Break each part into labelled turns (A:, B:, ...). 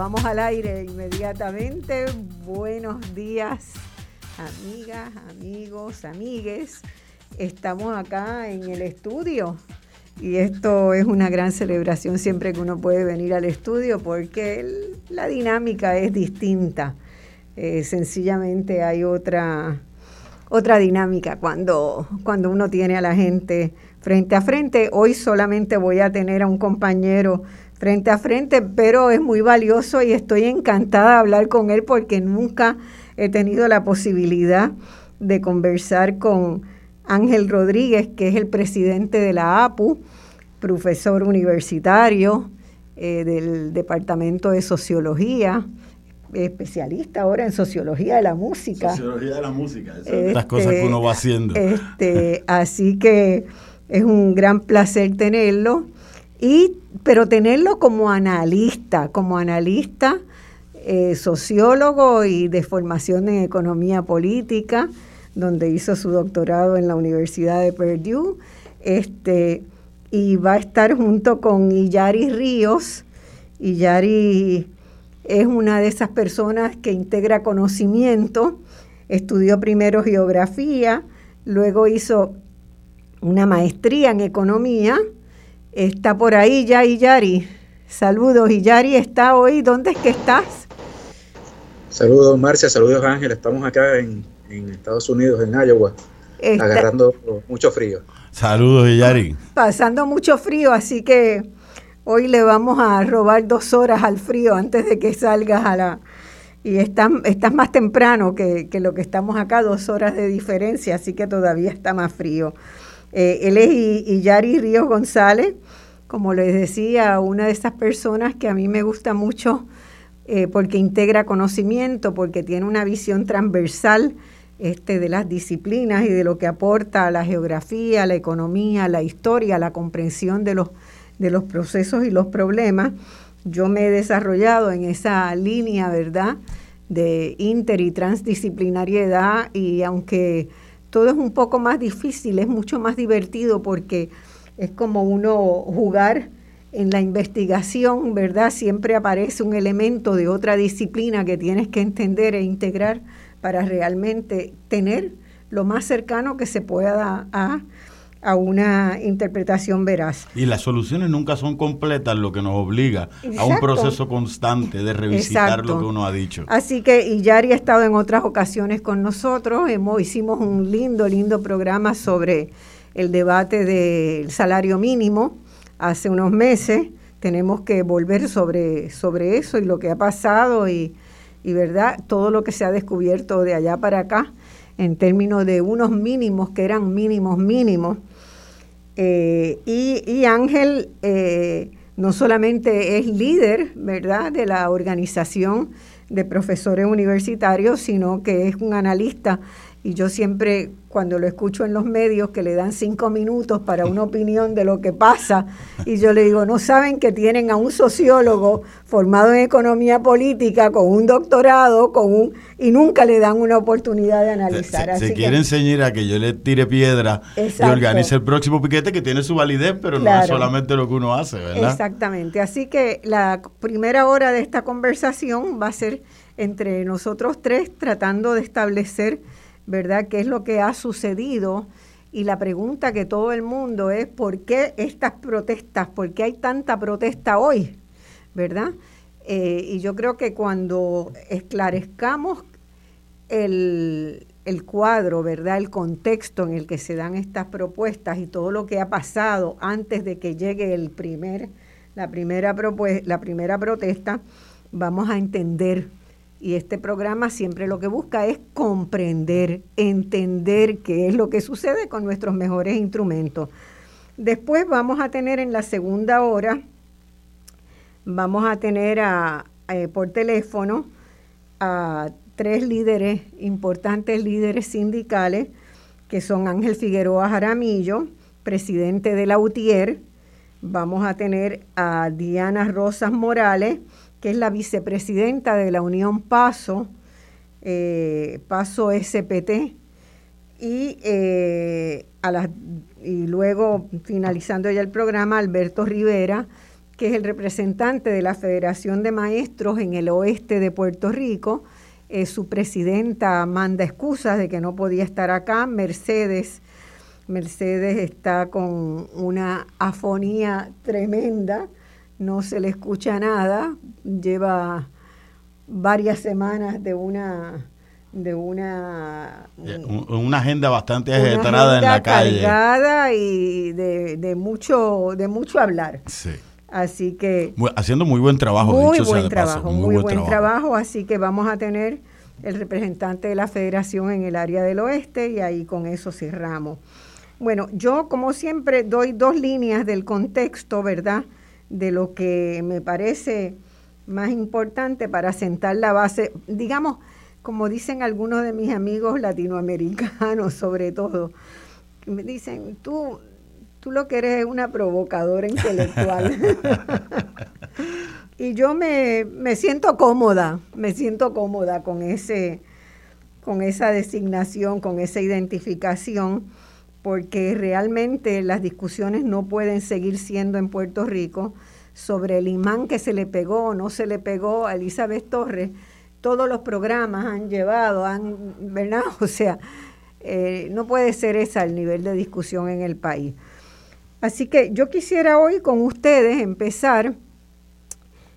A: Vamos al aire inmediatamente. Buenos días, amigas, amigos, amigues. Estamos acá en el estudio y esto es una gran celebración siempre que uno puede venir al estudio porque la dinámica es distinta. Eh, sencillamente hay otra, otra dinámica cuando, cuando uno tiene a la gente frente a frente. Hoy solamente voy a tener a un compañero frente a frente, pero es muy valioso y estoy encantada de hablar con él porque nunca he tenido la posibilidad de conversar con Ángel Rodríguez, que es el presidente de la APU, profesor universitario eh, del Departamento de Sociología, especialista ahora en sociología de la música.
B: Sociología de la música,
C: las cosas que uno va haciendo.
A: Este, así que es un gran placer tenerlo y pero tenerlo como analista, como analista, eh, sociólogo y de formación en economía política, donde hizo su doctorado en la Universidad de Purdue, este, y va a estar junto con Iyari Ríos. Iyari es una de esas personas que integra conocimiento, estudió primero geografía, luego hizo una maestría en economía, Está por ahí ya Iyari. Saludos, Iyari está hoy. ¿Dónde es que estás?
D: Saludos, Marcia. Saludos, Ángel. Estamos acá en, Estados Unidos, en Iowa, agarrando mucho frío.
C: Saludos, Iyari.
A: Pasando mucho frío, así que hoy le vamos a robar dos horas al frío antes de que salgas a la... Y estás, estás más temprano que, que lo que estamos acá, dos horas de diferencia, así que todavía está más frío. Eh, él es Iyari Ríos González, como les decía, una de esas personas que a mí me gusta mucho eh, porque integra conocimiento, porque tiene una visión transversal este, de las disciplinas y de lo que aporta a la geografía, la economía, la historia, la comprensión de los, de los procesos y los problemas. Yo me he desarrollado en esa línea, ¿verdad?, de inter y transdisciplinariedad y aunque todo es un poco más difícil, es mucho más divertido porque es como uno jugar en la investigación, ¿verdad? Siempre aparece un elemento de otra disciplina que tienes que entender e integrar para realmente tener lo más cercano que se pueda a, a una interpretación veraz.
C: Y las soluciones nunca son completas, lo que nos obliga a un proceso constante de revisitar lo que uno ha dicho.
A: Así que y Yari ha estado en otras ocasiones con nosotros, hemos, hicimos un lindo, lindo programa sobre el debate del salario mínimo hace unos meses. Tenemos que volver sobre, sobre eso y lo que ha pasado y, y verdad todo lo que se ha descubierto de allá para acá en términos de unos mínimos que eran mínimos mínimos eh, y, Ángel eh, no solamente es líder, ¿verdad?, de la organización de profesores universitarios, sino que es un analista y yo siempre cuando lo escucho en los medios que le dan cinco minutos para una opinión de lo que pasa y yo le digo, no saben que tienen a un sociólogo formado en economía política con un doctorado con un y nunca le dan una oportunidad de analizar.
C: Se, quiere enseñar a que yo le tire piedra y organice el próximo piquete que tiene su validez, pero no es solamente lo que uno hace, ¿verdad?
A: Exactamente. Así que la primera hora de esta conversación va a ser entre nosotros tres tratando de establecer ¿verdad? ¿Qué es lo que ha sucedido? Y la pregunta que todo el mundo es, ¿por qué estas protestas? ¿Por qué hay tanta protesta hoy? ¿Verdad? Eh, y yo creo que cuando esclarezcamos el, el cuadro, ¿verdad? El contexto en el que se dan estas propuestas y todo lo que ha pasado antes de que llegue el primer, la, primera la primera protesta, vamos a entender y este programa siempre lo que busca es comprender, entender qué es lo que sucede con nuestros mejores instrumentos. Después vamos a tener en la segunda hora, vamos a tener eh, por teléfono a tres líderes, importantes líderes sindicales, que son Ángel Figueroa Jaramillo, presidente de la UTIER, vamos a tener a Diana Rosas Morales, que es la vicepresidenta de la Unión Paso, eh, Paso SPT, y, eh, y luego, finalizando ya el programa, Alberto Rivera, que es el representante de la Federación de Maestros en el oeste de Puerto Rico. Eh, su presidenta manda excusas de que no podía estar acá. Mercedes, Mercedes está con una afonía tremenda no se le escucha nada, lleva varias semanas de una de una
C: una agenda bastante agitada en la calle.
A: cargada y de, de, mucho de mucho hablar.
C: Sí.
A: así que
C: haciendo muy buen trabajo
A: muy buen trabajo muy, buen, trabajo. así que vamos a tener el representante de la federación en el área del oeste y ahí con eso cerramos. Bueno yo como siempre doy dos líneas del contexto verdad de lo que me parece más importante para sentar la base, digamos, como dicen algunos de mis amigos latinoamericanos sobre todo, me dicen, tú, tú lo que eres es una provocadora intelectual. y yo me, me, siento cómoda, me siento cómoda con ese con esa designación, con esa identificación porque realmente las discusiones no pueden seguir siendo en Puerto Rico sobre el imán que se le pegó o no se le pegó a Elizabeth Torres. Todos los programas han llevado, han, ¿verdad? O sea, eh, no puede ser ese el nivel de discusión en el país. Así que yo quisiera hoy con ustedes empezar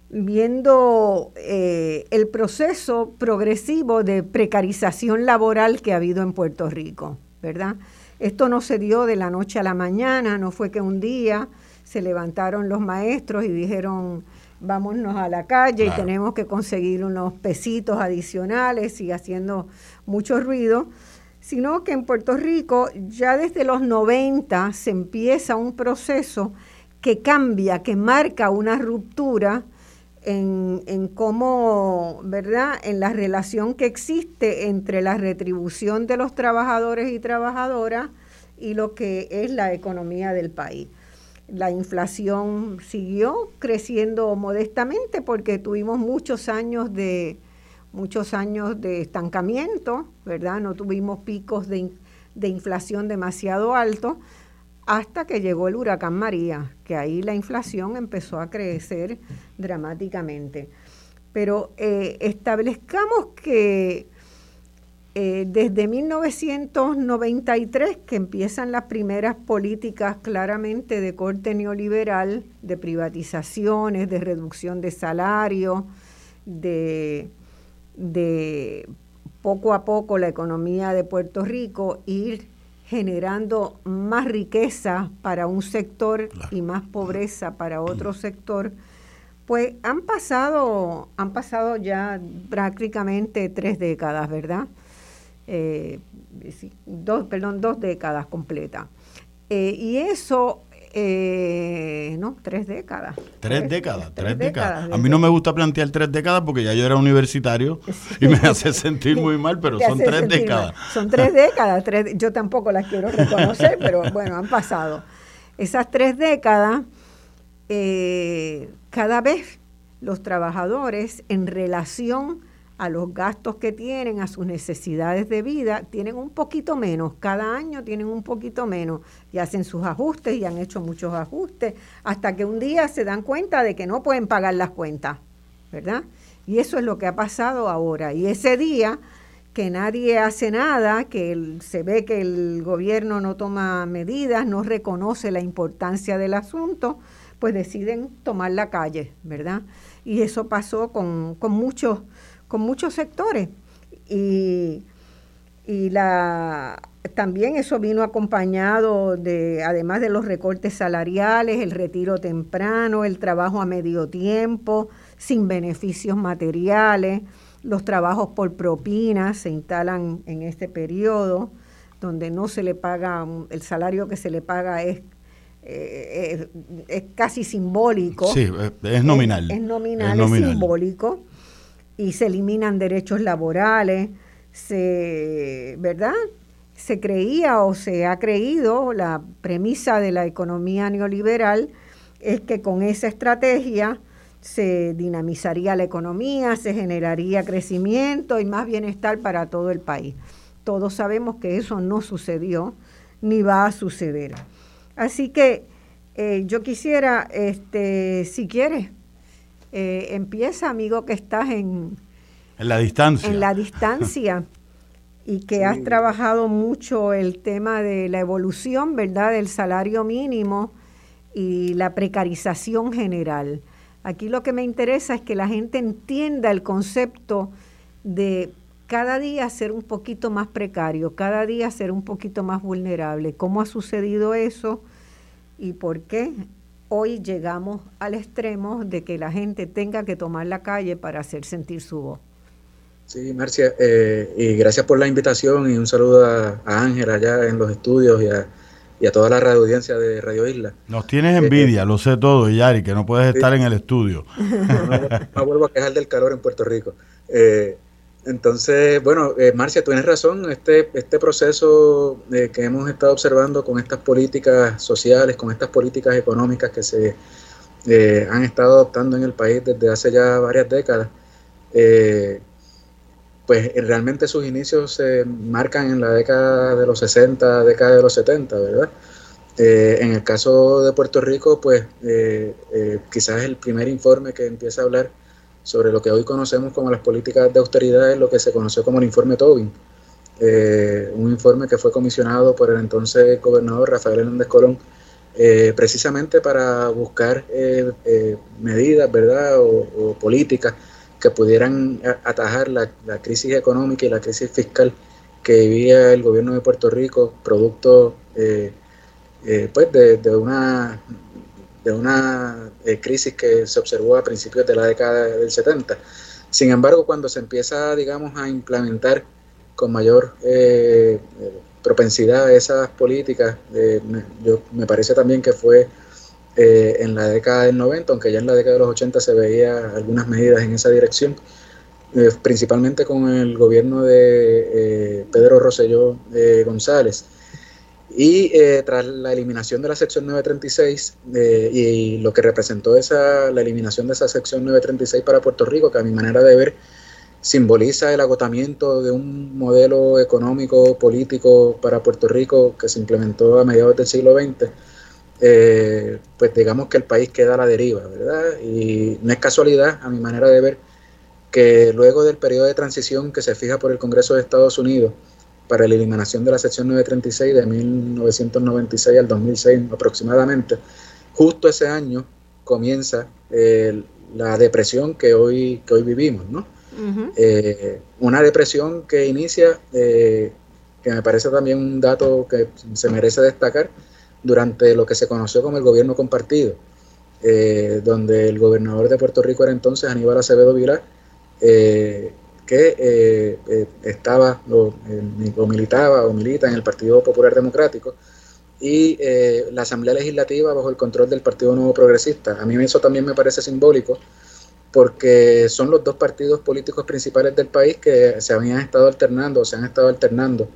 A: viendo eh, el proceso progresivo de precarización laboral que ha habido en Puerto Rico, ¿verdad? Esto no se dio de la noche a la mañana, no fue que un día se levantaron los maestros y dijeron, vámonos a la calle y tenemos que conseguir unos pesitos adicionales y haciendo mucho ruido, sino que en Puerto Rico ya desde los 90 se empieza un proceso que cambia, que marca una ruptura en, en, cómo, ¿verdad?, en la relación que existe entre la retribución de los trabajadores y trabajadoras y lo que es la economía del país. La inflación siguió creciendo modestamente porque tuvimos muchos años de muchos años de estancamiento, ¿verdad? No tuvimos picos de, de inflación demasiado altos hasta que llegó el huracán María, que ahí la inflación empezó a crecer dramáticamente. Pero eh, establezcamos que eh, desde 1993 que empiezan las primeras políticas claramente de corte neoliberal, de privatizaciones, de reducción de salario, de, de poco a poco la economía de Puerto Rico ir generando más riqueza para un sector y más pobreza para otro sector, pues han pasado, han pasado ya prácticamente tres décadas, ¿verdad? Eh, dos, perdón, dos décadas completas. Eh, y eso eh, no, tres décadas.
C: Tres, décadas, tres, décadas. A mí no me gusta plantear tres décadas porque ya yo era universitario y me hace sentir muy mal, pero son tres décadas.
A: Son tres décadas, tres, yo tampoco las quiero reconocer, pero bueno, han pasado. Esas tres décadas, eh, cada vez los trabajadores en relación a los gastos que tienen, a sus necesidades de vida, tienen un poquito menos, cada año tienen un poquito menos y hacen sus ajustes y han hecho muchos ajustes hasta que un día se dan cuenta de que no pueden pagar las cuentas, ¿verdad? Y eso es lo que ha pasado ahora. Y ese día que nadie hace nada, que se ve que el gobierno no toma medidas, no reconoce la importancia del asunto, pues deciden tomar la calle, ¿verdad? Y eso pasó con, con muchos con muchos sectores. Y, y la, también eso vino acompañado de, además de los recortes salariales, el retiro temprano, el trabajo a medio tiempo, sin beneficios materiales, los trabajos por propina se instalan en este periodo, donde no se le paga, el salario que se le paga es eh, es, casi simbólico.
C: Sí, es nominal.
A: Es, nominal, es, simbólico y se eliminan derechos laborales, ¿verdad? Se creía o se ha creído, la premisa de la economía neoliberal es que con esa estrategia se dinamizaría la economía, se generaría crecimiento y más bienestar para todo el país. Todos sabemos que eso no sucedió ni va a suceder. Así que eh, yo quisiera, este, si quieres, eh, empieza, amigo, que estás en...
C: En la distancia.
A: En la distancia. y que has trabajado mucho el tema de la evolución, ¿verdad?, del salario mínimo y la precarización general. Aquí lo que me interesa es que la gente entienda el concepto de cada día ser un poquito más precario, cada día ser un poquito más vulnerable. ¿Cómo ha sucedido eso y por qué hoy llegamos al extremo de que la gente tenga que tomar la calle para hacer sentir su voz.
D: Sí, Marcia, eh, y gracias por la invitación y un saludo a, Ángel allá en los estudios y a, toda la radio audiencia de Radio Isla.
C: Nos tienes envidia, eh, lo sé todo, Yari, que no puedes estar en el estudio.
D: No, vuelvo a quejar del calor en Puerto Rico. Eh, entonces, bueno, eh, Marcia, tienes razón, este, este proceso eh, que hemos estado observando con estas políticas sociales, con estas políticas económicas que se eh, han estado adoptando en el país desde hace ya varias décadas, pues realmente sus inicios se marcan en la década de los 60, década de los 70, ¿verdad? en el caso de Puerto Rico, pues quizás el primer informe que empieza a hablar sobre lo que hoy conocemos como las políticas de austeridad es lo que se conoció como el informe Tobin, eh, un informe que fue comisionado por el entonces gobernador Rafael Hernández Colón, eh, precisamente para buscar eh, medidas, ¿verdad?, o, políticas que pudieran atajar la, crisis económica y la crisis fiscal que vivía el gobierno de Puerto Rico, producto pues de, una de una eh, crisis que se observó a principios de la década del 70. Sin embargo, cuando se empieza, digamos, a implementar con mayor eh, propensidad esas políticas, eh, me, yo, me parece también que fue en la década del 90, aunque ya en la década de los 80 se veía algunas medidas en esa dirección, principalmente con el gobierno de Pedro Rosselló González, y eh, tras la eliminación de la sección 936 eh, y lo que representó esa, la eliminación de esa sección 936 para Puerto Rico, que a mi manera de ver simboliza el agotamiento de un modelo económico, político para Puerto Rico que se implementó a mediados del siglo XX, eh, pues digamos que el país queda a la deriva, ¿verdad? Y no es casualidad, a mi manera de ver, que luego del periodo de transición que se fija por el Congreso de Estados Unidos para la eliminación de la sección 936 de 1996 al 2006 aproximadamente, justo ese año comienza la depresión que hoy, que hoy vivimos, ¿no? Eh, una depresión que inicia, eh, que me parece también un dato que se merece destacar, durante lo que se conoció como el gobierno compartido, eh, donde el gobernador de Puerto Rico era entonces Aníbal Acevedo Vilar, que estaba o, militaba o milita en el Partido Popular Democrático, y la Asamblea Legislativa bajo el control del Partido Nuevo Progresista. A mí eso también me parece simbólico porque son los dos partidos políticos principales del país que se habían estado alternando o se han estado alternando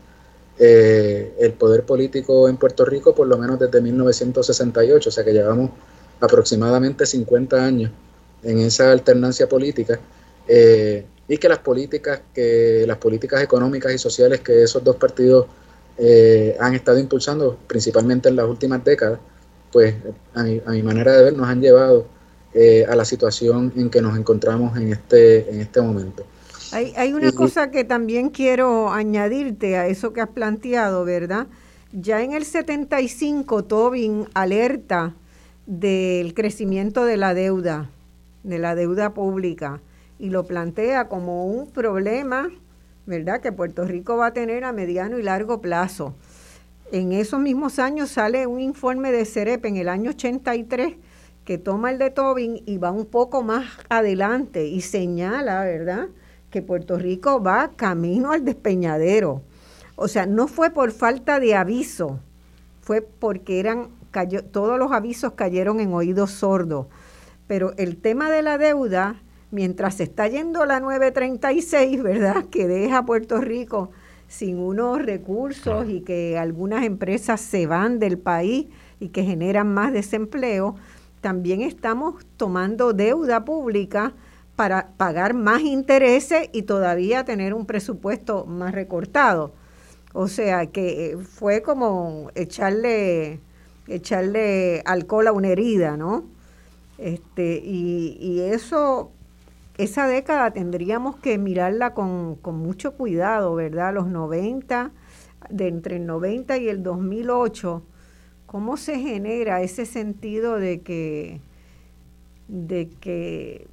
D: eh, el poder político en Puerto Rico por lo menos desde 1968, o sea que llevamos aproximadamente 50 años en esa alternancia política eh, y que las políticas que las políticas económicas y sociales que esos dos partidos eh, han estado impulsando principalmente en las últimas décadas pues a mi, a mi manera de ver nos han llevado eh, a la situación en que nos encontramos en este, en este momento.
A: Hay, hay una cosa que también quiero añadirte a eso que has planteado, ¿verdad? Ya en el 75 Tobin alerta del crecimiento de la deuda, de la deuda pública, y lo plantea como un problema, ¿verdad?, que Puerto Rico va a tener a mediano y largo plazo. En esos mismos años sale un informe de CEREP en el año 83 que toma el de Tobin y va un poco más adelante y señala, ¿verdad?, que Puerto Rico va camino al despeñadero. O sea, no fue por falta de aviso, fue porque eran cayó, todos los avisos cayeron en oídos sordos. Pero el tema de la deuda, mientras se está yendo la 936, ¿verdad?, que deja a Puerto Rico sin unos recursos y que algunas empresas se van del país y que generan más desempleo, también estamos tomando deuda pública para pagar más intereses y todavía tener un presupuesto más recortado. O sea que eh, fue como echarle, echarle alcohol a una herida, ¿no? Este, y, y eso, esa década tendríamos que mirarla con, con mucho cuidado, ¿verdad? Los 90, de entre el 90 y el 2008 ¿Cómo se genera ese sentido de que, de que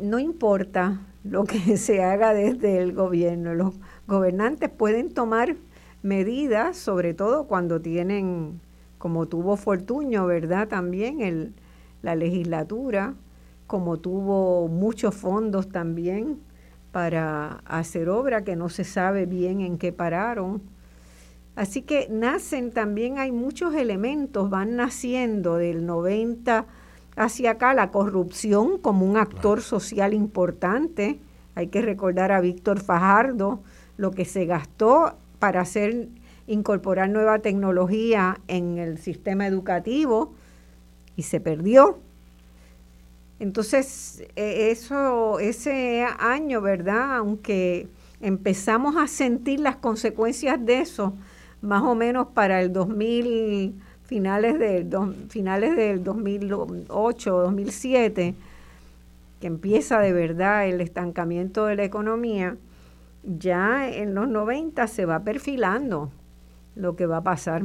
A: no importa lo que se haga desde el gobierno? Los gobernantes pueden tomar medidas, sobre todo cuando tienen, como tuvo Fortuño, ¿verdad? También el, la legislatura, como tuvo muchos fondos también para hacer obra que no se sabe bien en qué pararon Así que nacen también, hay muchos elementos, van naciendo del 90 hacia acá, la corrupción como un actor social importante. Hay que recordar a Víctor Fajardo, lo que se gastó para hacer incorporar nueva tecnología en el sistema educativo y se perdió. Entonces, e, eso, ese año, ¿verdad? Aunque empezamos a sentir las consecuencias de eso, más o menos para el 2000, finales del, finales del 2008, 2007, que empieza de verdad el estancamiento de la economía, ya en los 90 se va perfilando lo que va a pasar.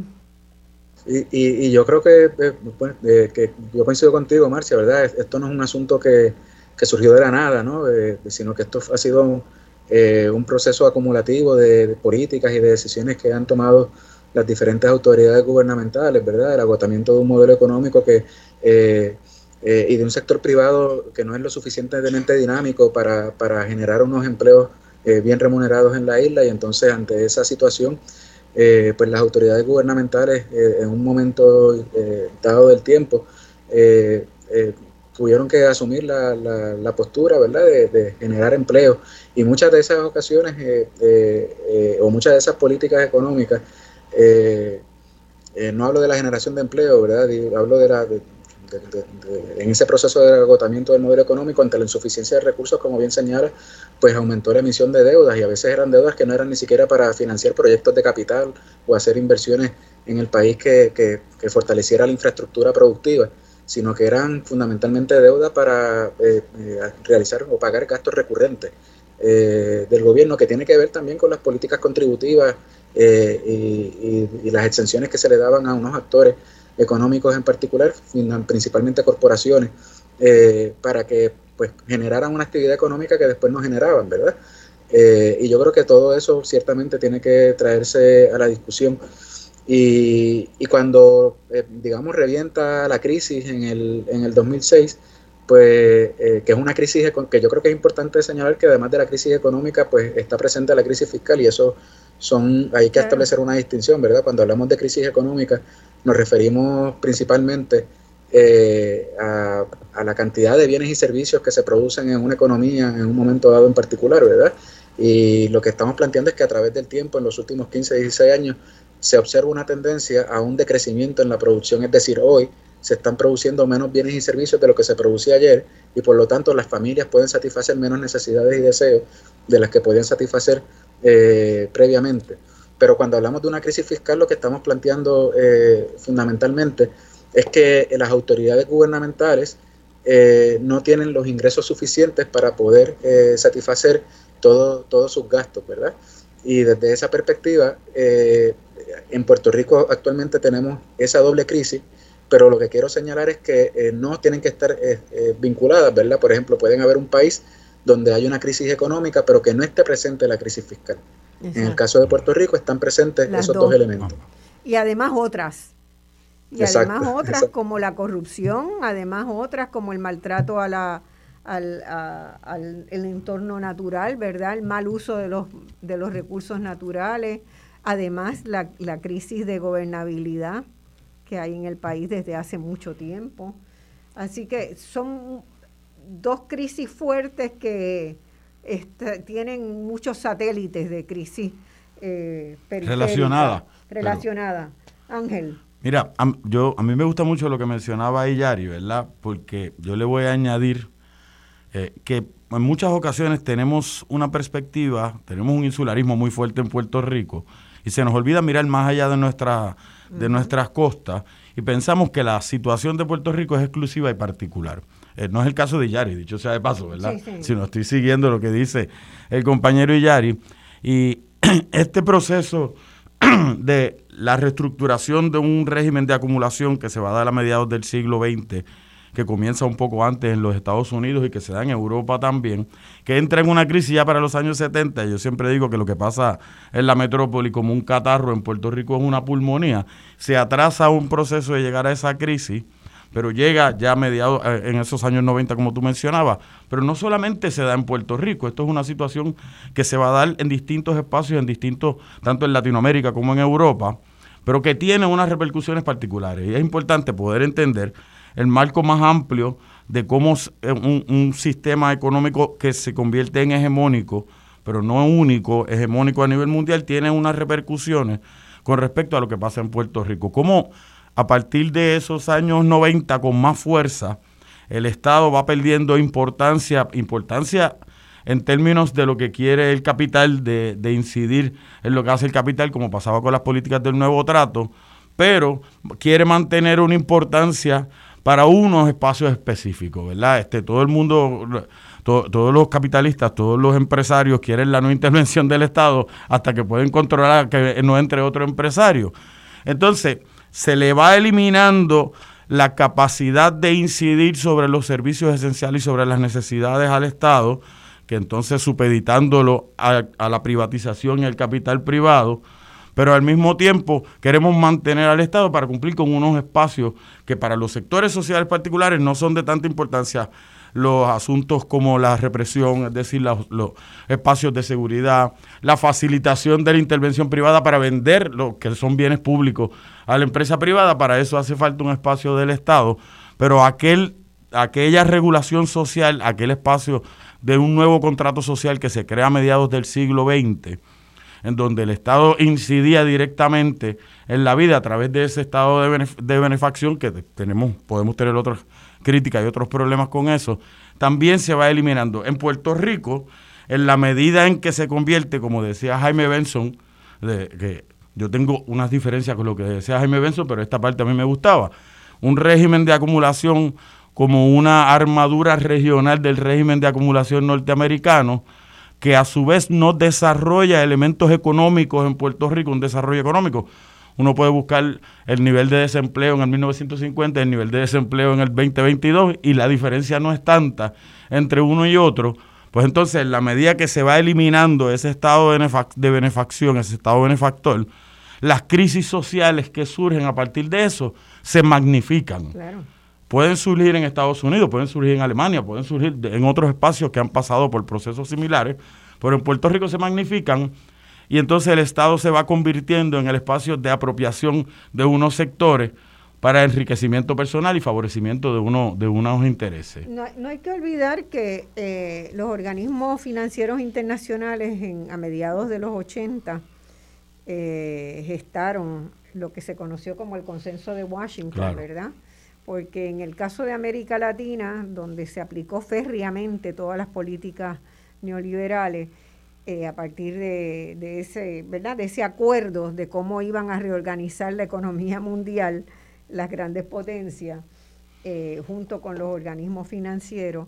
D: Y, y, yo creo que, eh, pues, eh, yo coincido contigo, Marcia, ¿verdad? Esto no es un asunto que, que surgió de la nada, ¿no? Eh, sino que esto ha sido eh, un proceso acumulativo de, políticas y de decisiones que han tomado las diferentes autoridades gubernamentales, ¿verdad? El agotamiento de un modelo económico que eh, y de un sector privado que no es lo suficientemente dinámico para, para generar unos empleos bien remunerados en la isla y entonces ante esa situación pues las autoridades gubernamentales en un momento dado del tiempo tuvieron que asumir la, la, postura, ¿verdad?, de, generar empleo. Y muchas de esas ocasiones, eh, eh, eh, o muchas de esas políticas económicas, no hablo de la generación de empleo, ¿verdad?, hablo de la... en ese proceso de agotamiento del modelo económico, ante la insuficiencia de recursos, como bien señala, pues aumentó la emisión de deudas y a veces eran deudas que no eran ni siquiera para financiar proyectos de capital o hacer inversiones en el país que, que, que fortaleciera la infraestructura productiva sino que eran fundamentalmente deuda para eh, eh, realizar o pagar gastos recurrentes del gobierno, que tiene que ver también con las políticas contributivas y, las exenciones que se le daban a unos actores económicos en particular, principalmente corporaciones, para que pues generaran una actividad económica que después no generaban, ¿verdad? y yo creo que todo eso ciertamente tiene que traerse a la discusión y, y cuando, eh, digamos, revienta la crisis en el, en el 2006, pues eh, que es una crisis que yo creo que es importante señalar que además de la crisis económica, pues está presente la crisis fiscal y eso son, hay que establecer una distinción, ¿verdad? Cuando hablamos de crisis económica, nos referimos principalmente eh, a, la cantidad de bienes y servicios que se producen en una economía en un momento dado en particular, ¿verdad? Y lo que estamos planteando es que a través del tiempo, en los últimos 15, 16 años, se observa una tendencia a un decrecimiento en la producción, es decir, hoy se están produciendo menos bienes y servicios de lo que se producía ayer y por lo tanto las familias pueden satisfacer menos necesidades y deseos de las que podían satisfacer eh, previamente. Pero cuando hablamos de una crisis fiscal lo que estamos planteando eh, fundamentalmente es que las autoridades gubernamentales eh, no tienen los ingresos suficientes para poder satisfacer todo, todos sus gastos, ¿verdad? Y desde esa perspectiva, en Puerto Rico actualmente tenemos esa doble crisis, pero lo que quiero señalar es que eh, no tienen que estar eh, eh, vinculadas, ¿verdad? Por ejemplo, pueden haber un país donde hay una crisis económica, pero que no esté presente la crisis fiscal. En el caso de Puerto Rico están presentes esos dos. elementos.
A: Y además otras. Y además otras como la corrupción, además otras como el maltrato a la, al, al el entorno natural, ¿verdad? El mal uso de los, de los recursos naturales, Además, la, la crisis de gobernabilidad que hay en el país desde hace mucho tiempo. Así que son dos crisis fuertes que este, tienen muchos satélites de crisis eh,
C: relacionada.
A: Relacionada. Ángel.
C: Mira, a, yo, a mí me gusta mucho lo que mencionaba ahí Yari, ¿verdad? Porque yo le voy a añadir eh, que en muchas ocasiones tenemos una perspectiva, tenemos un insularismo muy fuerte en Puerto Rico, y se nos olvida mirar más allá de, nuestra, de nuestras costas y pensamos que la situación de Puerto Rico es exclusiva y particular. Eh, no es el caso de Yari, dicho sea de paso, ¿verdad? Si no estoy siguiendo lo que dice el compañero Yari. Y este proceso de la reestructuración de un régimen de acumulación que se va a dar a mediados del siglo XX que comienza un poco antes en los Estados Unidos y que se da en Europa también, que entra en una crisis ya para los años 70. Yo siempre digo que lo que pasa en la metrópoli como un catarro en Puerto Rico es una pulmonía. Se atrasa un proceso de llegar a esa crisis pero llega ya a mediados, eh, en esos años 90, como tú mencionabas. Pero no solamente se da en Puerto Rico, esto es una situación que se va a dar en distintos espacios, en distintos, tanto en Latinoamérica como en Europa, pero que tiene unas repercusiones particulares. Y es importante poder entender el marco más amplio de cómo eh, un, sistema económico que se convierte en hegemónico, pero no único, hegemónico a nivel mundial, tiene unas repercusiones con respecto a lo que pasa en Puerto Rico. Cómo a partir de esos años 90 con más fuerza, el Estado va perdiendo importancia, importancia en términos de lo que quiere el capital, de, incidir en lo que hace el capital, como pasaba con las políticas del nuevo trato, pero quiere mantener una importancia para unos espacios específicos, ¿verdad? Este, todo el mundo, todos los capitalistas, todos los empresarios quieren la no intervención del Estado hasta que pueden controlar que no entre otro empresario. Entonces, se le va eliminando la capacidad de incidir sobre los servicios esenciales y sobre las necesidades al Estado, que entonces supeditándolo a, a la privatización y al capital privado, pero al mismo tiempo queremos mantener al Estado para cumplir con unos espacios que para los sectores sociales particulares no son de tanta importancia los asuntos como la represión, es decir, los, espacios de seguridad, la facilitación de la intervención privada para vender lo que son bienes públicos a la empresa privada, para eso hace falta un espacio del Estado, pero aquel, aquella regulación social, aquel espacio de un nuevo contrato social que se crea a mediados del siglo XX, en donde el Estado incidía directamente en la vida a través de ese estado de, benefacción, que tenemos, podemos tener otras críticas y otros problemas con eso, también se va eliminando. En Puerto Rico, en la medida en que se convierte, como decía Jaime Benson, que yo tengo unas diferencias con lo que decía Jaime Benson, pero esta parte a mí me gustaba. un régimen de acumulación como una armadura regional del régimen de acumulación norteamericano, que a su vez no desarrolla elementos económicos en Puerto Rico, un desarrollo económico. Uno puede buscar el nivel de desempleo en el 1950, el nivel de desempleo en el 2022 y la diferencia no es tanta entre uno y otro. Pues entonces, en la medida que se va eliminando ese estado de, benefacción, ese estado benefactor, las crisis sociales que surgen a partir de eso se magnifican. Pueden surgir en Estados Unidos, pueden surgir en Alemania, pueden surgir en otros espacios que han pasado por procesos similares, pero en Puerto Rico se magnifican y entonces el Estado se va convirtiendo en el espacio de apropiación de unos sectores para enriquecimiento personal y favorecimiento de uno de unos intereses.
A: No, hay que olvidar que eh, los organismos financieros internacionales en, a mediados de los 80 eh, gestaron lo que se conoció como el consenso de Washington, ¿verdad? Porque en el caso de América Latina, donde se aplicó férreamente todas las políticas neoliberales, eh, a partir de, ese, ¿verdad? de ese acuerdo de cómo iban a reorganizar la economía mundial, las grandes potencias, eh, junto con los organismos financieros,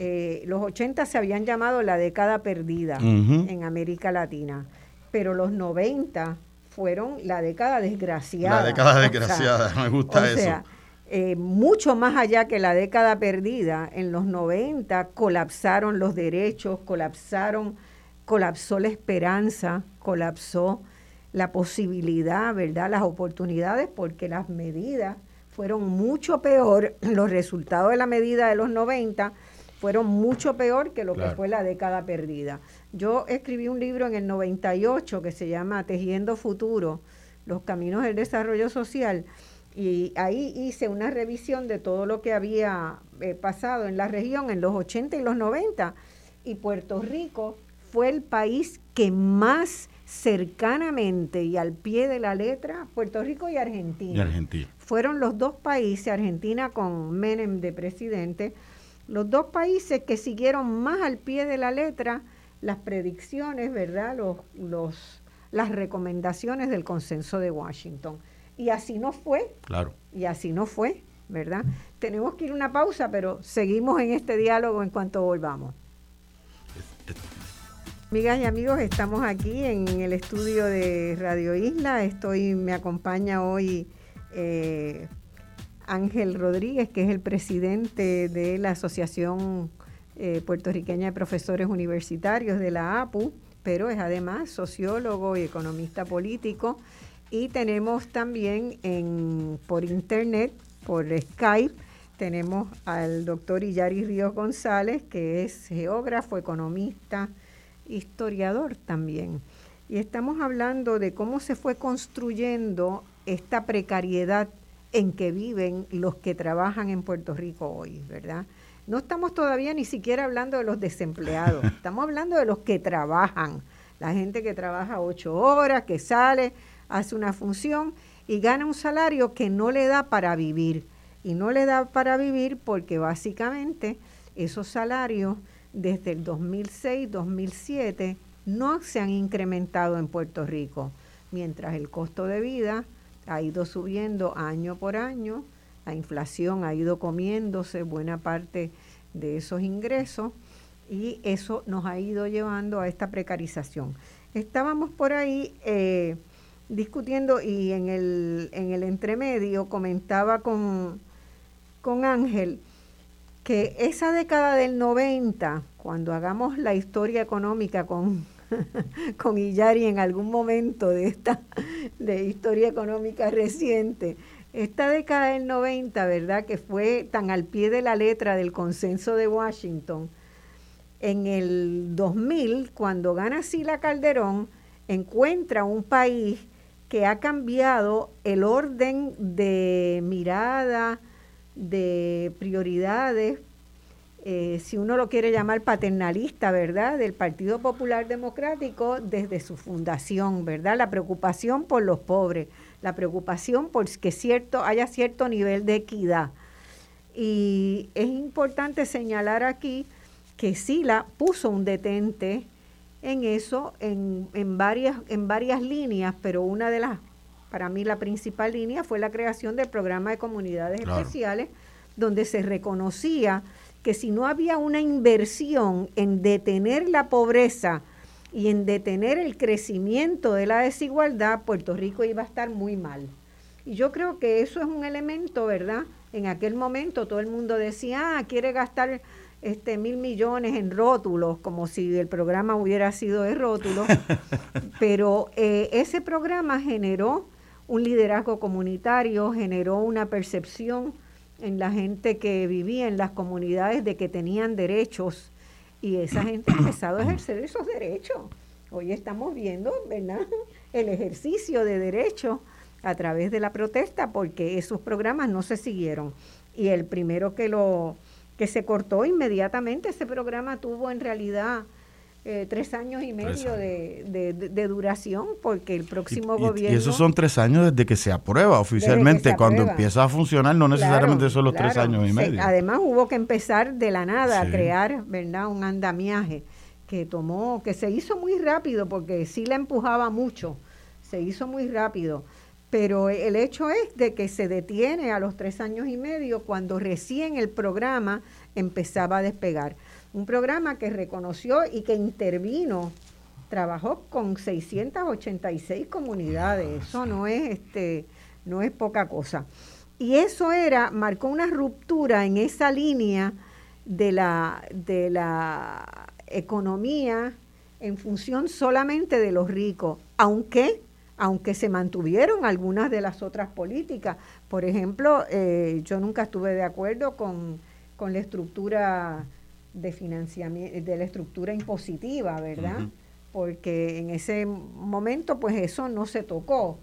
A: eh, los 80 se habían llamado la década perdida en América Latina, pero los 90 fueron la década desgraciada.
C: La década desgraciada, me gusta o
A: Sea, eh, mucho más allá que la década perdida, en los 90 colapsaron los derechos, colapsaron, colapsó la esperanza, colapsó la posibilidad, ¿verdad? Las oportunidades, porque las medidas fueron mucho peor, los resultados de la medida de los 90 fueron mucho peor que lo que fue la década perdida. Yo escribí un libro en el 98 que se llama Tejiendo Futuro, los caminos del desarrollo social, y ahí hice una revisión de todo lo que había eh, pasado en la región en los 80 y los 90, y Puerto Rico fue el país que más cercanamente y al pie de la letra, Puerto Rico y Argentina.
C: Y Argentina.
A: Fueron los dos países, Argentina con Menem de presidente, los dos países que siguieron más al pie de la letra las predicciones, ¿verdad? Los, los, las recomendaciones del consenso de Washington. Y así no fue.
C: Claro.
A: Y así no fue, ¿verdad? Tenemos que ir a una pausa, pero seguimos en este diálogo en cuanto volvamos. Amigas y amigos, estamos aquí en el estudio de Radio Isla. Estoy, me acompaña hoy eh, Ángel Rodríguez, que es el presidente de la Asociación eh, puertorriqueña de profesores universitarios de la APU, pero es además sociólogo y economista político. Y tenemos también en, por internet, por Skype, tenemos al doctor Iyari Ríos González, que es geógrafo, economista, historiador también. Y estamos hablando de cómo se fue construyendo esta precariedad en que viven los que trabajan en Puerto Rico hoy, ¿verdad? No estamos todavía ni siquiera hablando de los desempleados, estamos hablando de los que trabajan, la gente que trabaja ocho horas, que sale, hace una función y gana un salario que no le da para vivir. Y no le da para vivir porque básicamente esos salarios desde el 2006-2007 no se han incrementado en Puerto Rico, mientras el costo de vida ha ido subiendo año por año, la inflación ha ido comiéndose buena parte de esos ingresos y eso nos ha ido llevando a esta precarización. Estábamos por ahí eh, discutiendo y en el, en el entremedio comentaba con, con Ángel que esa década del 90, cuando hagamos la historia económica con con Illari en algún momento de esta de historia económica reciente. Esta década del 90, ¿verdad? Que fue tan al pie de la letra del consenso de Washington. En el 2000, cuando gana Sila Calderón, encuentra un país que ha cambiado el orden de mirada, de prioridades eh, si uno lo quiere llamar paternalista, ¿verdad?, del Partido Popular Democrático desde su fundación, ¿verdad? La preocupación por los pobres, la preocupación por que cierto, haya cierto nivel de equidad. Y es importante señalar aquí que Sila puso un detente en eso, en, en, varias, en varias líneas, pero una de las para mí la principal línea fue la creación del programa de comunidades especiales, donde se reconocía que si no había una inversión en detener la pobreza y en detener el crecimiento de la desigualdad, Puerto Rico iba a estar muy mal. Y yo creo que eso es un elemento, ¿verdad? En aquel momento todo el mundo decía, ah, quiere gastar este mil millones en rótulos, como si el programa hubiera sido de rótulos, pero eh, ese programa generó un liderazgo comunitario, generó una percepción en la gente que vivía en las comunidades de que tenían derechos y esa gente ha empezado a ejercer esos derechos. Hoy estamos viendo, ¿verdad?, el ejercicio de derechos a través de la protesta porque esos programas no se siguieron. Y el primero que lo que se cortó inmediatamente, ese programa tuvo en realidad eh, tres años y medio De, duración, porque el próximo gobierno...
C: Y esos son tres años desde que se aprueba oficialmente. Cuando empieza a funcionar, no necesariamente son los tres años y medio.
A: además, hubo que empezar de la nada a crear ¿verdad? un andamiaje que tomó, que se hizo muy rápido, porque sí la empujaba mucho, se hizo muy rápido. Pero el hecho es de que se detiene a los tres años y medio cuando recién el programa empezaba a despegar un programa que reconoció y que intervino, trabajó con 686 comunidades, eso no es este no es poca cosa. Y eso era marcó una ruptura en esa línea de la de la economía en función solamente de los ricos, aunque aunque se mantuvieron algunas de las otras políticas. Por ejemplo, eh, yo nunca estuve de acuerdo con, con la estructura de financiamiento, de la estructura impositiva, ¿verdad? Porque en ese momento, pues eso no se tocó,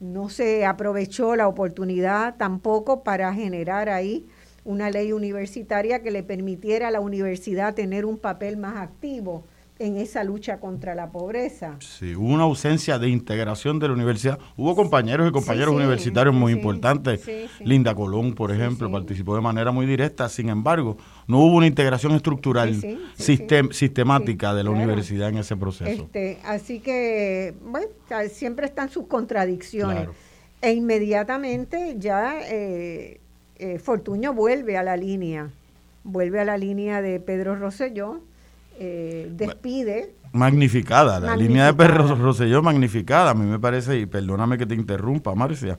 A: no se aprovechó la oportunidad tampoco para generar ahí una ley universitaria que le permitiera a la universidad tener un papel más activo en esa lucha contra la pobreza.
C: Sí, hubo una ausencia de integración de la universidad. Hubo compañeros y compañeros universitarios muy importantes. Linda Colón, por ejemplo, participó de manera muy directa. Sin embargo, no hubo una integración estructural sistemática de la universidad en ese proceso.
A: Este, así que, bueno, siempre están sus contradicciones. E inmediatamente ya eh, eh, Fortuño vuelve a la línea, vuelve a la línea de Pedro Rosselló eh, despide.
C: Magnificada, la línea de Pedro Rosselló magnificada, a mí me parece, y perdóname que te interrumpa, Marcia.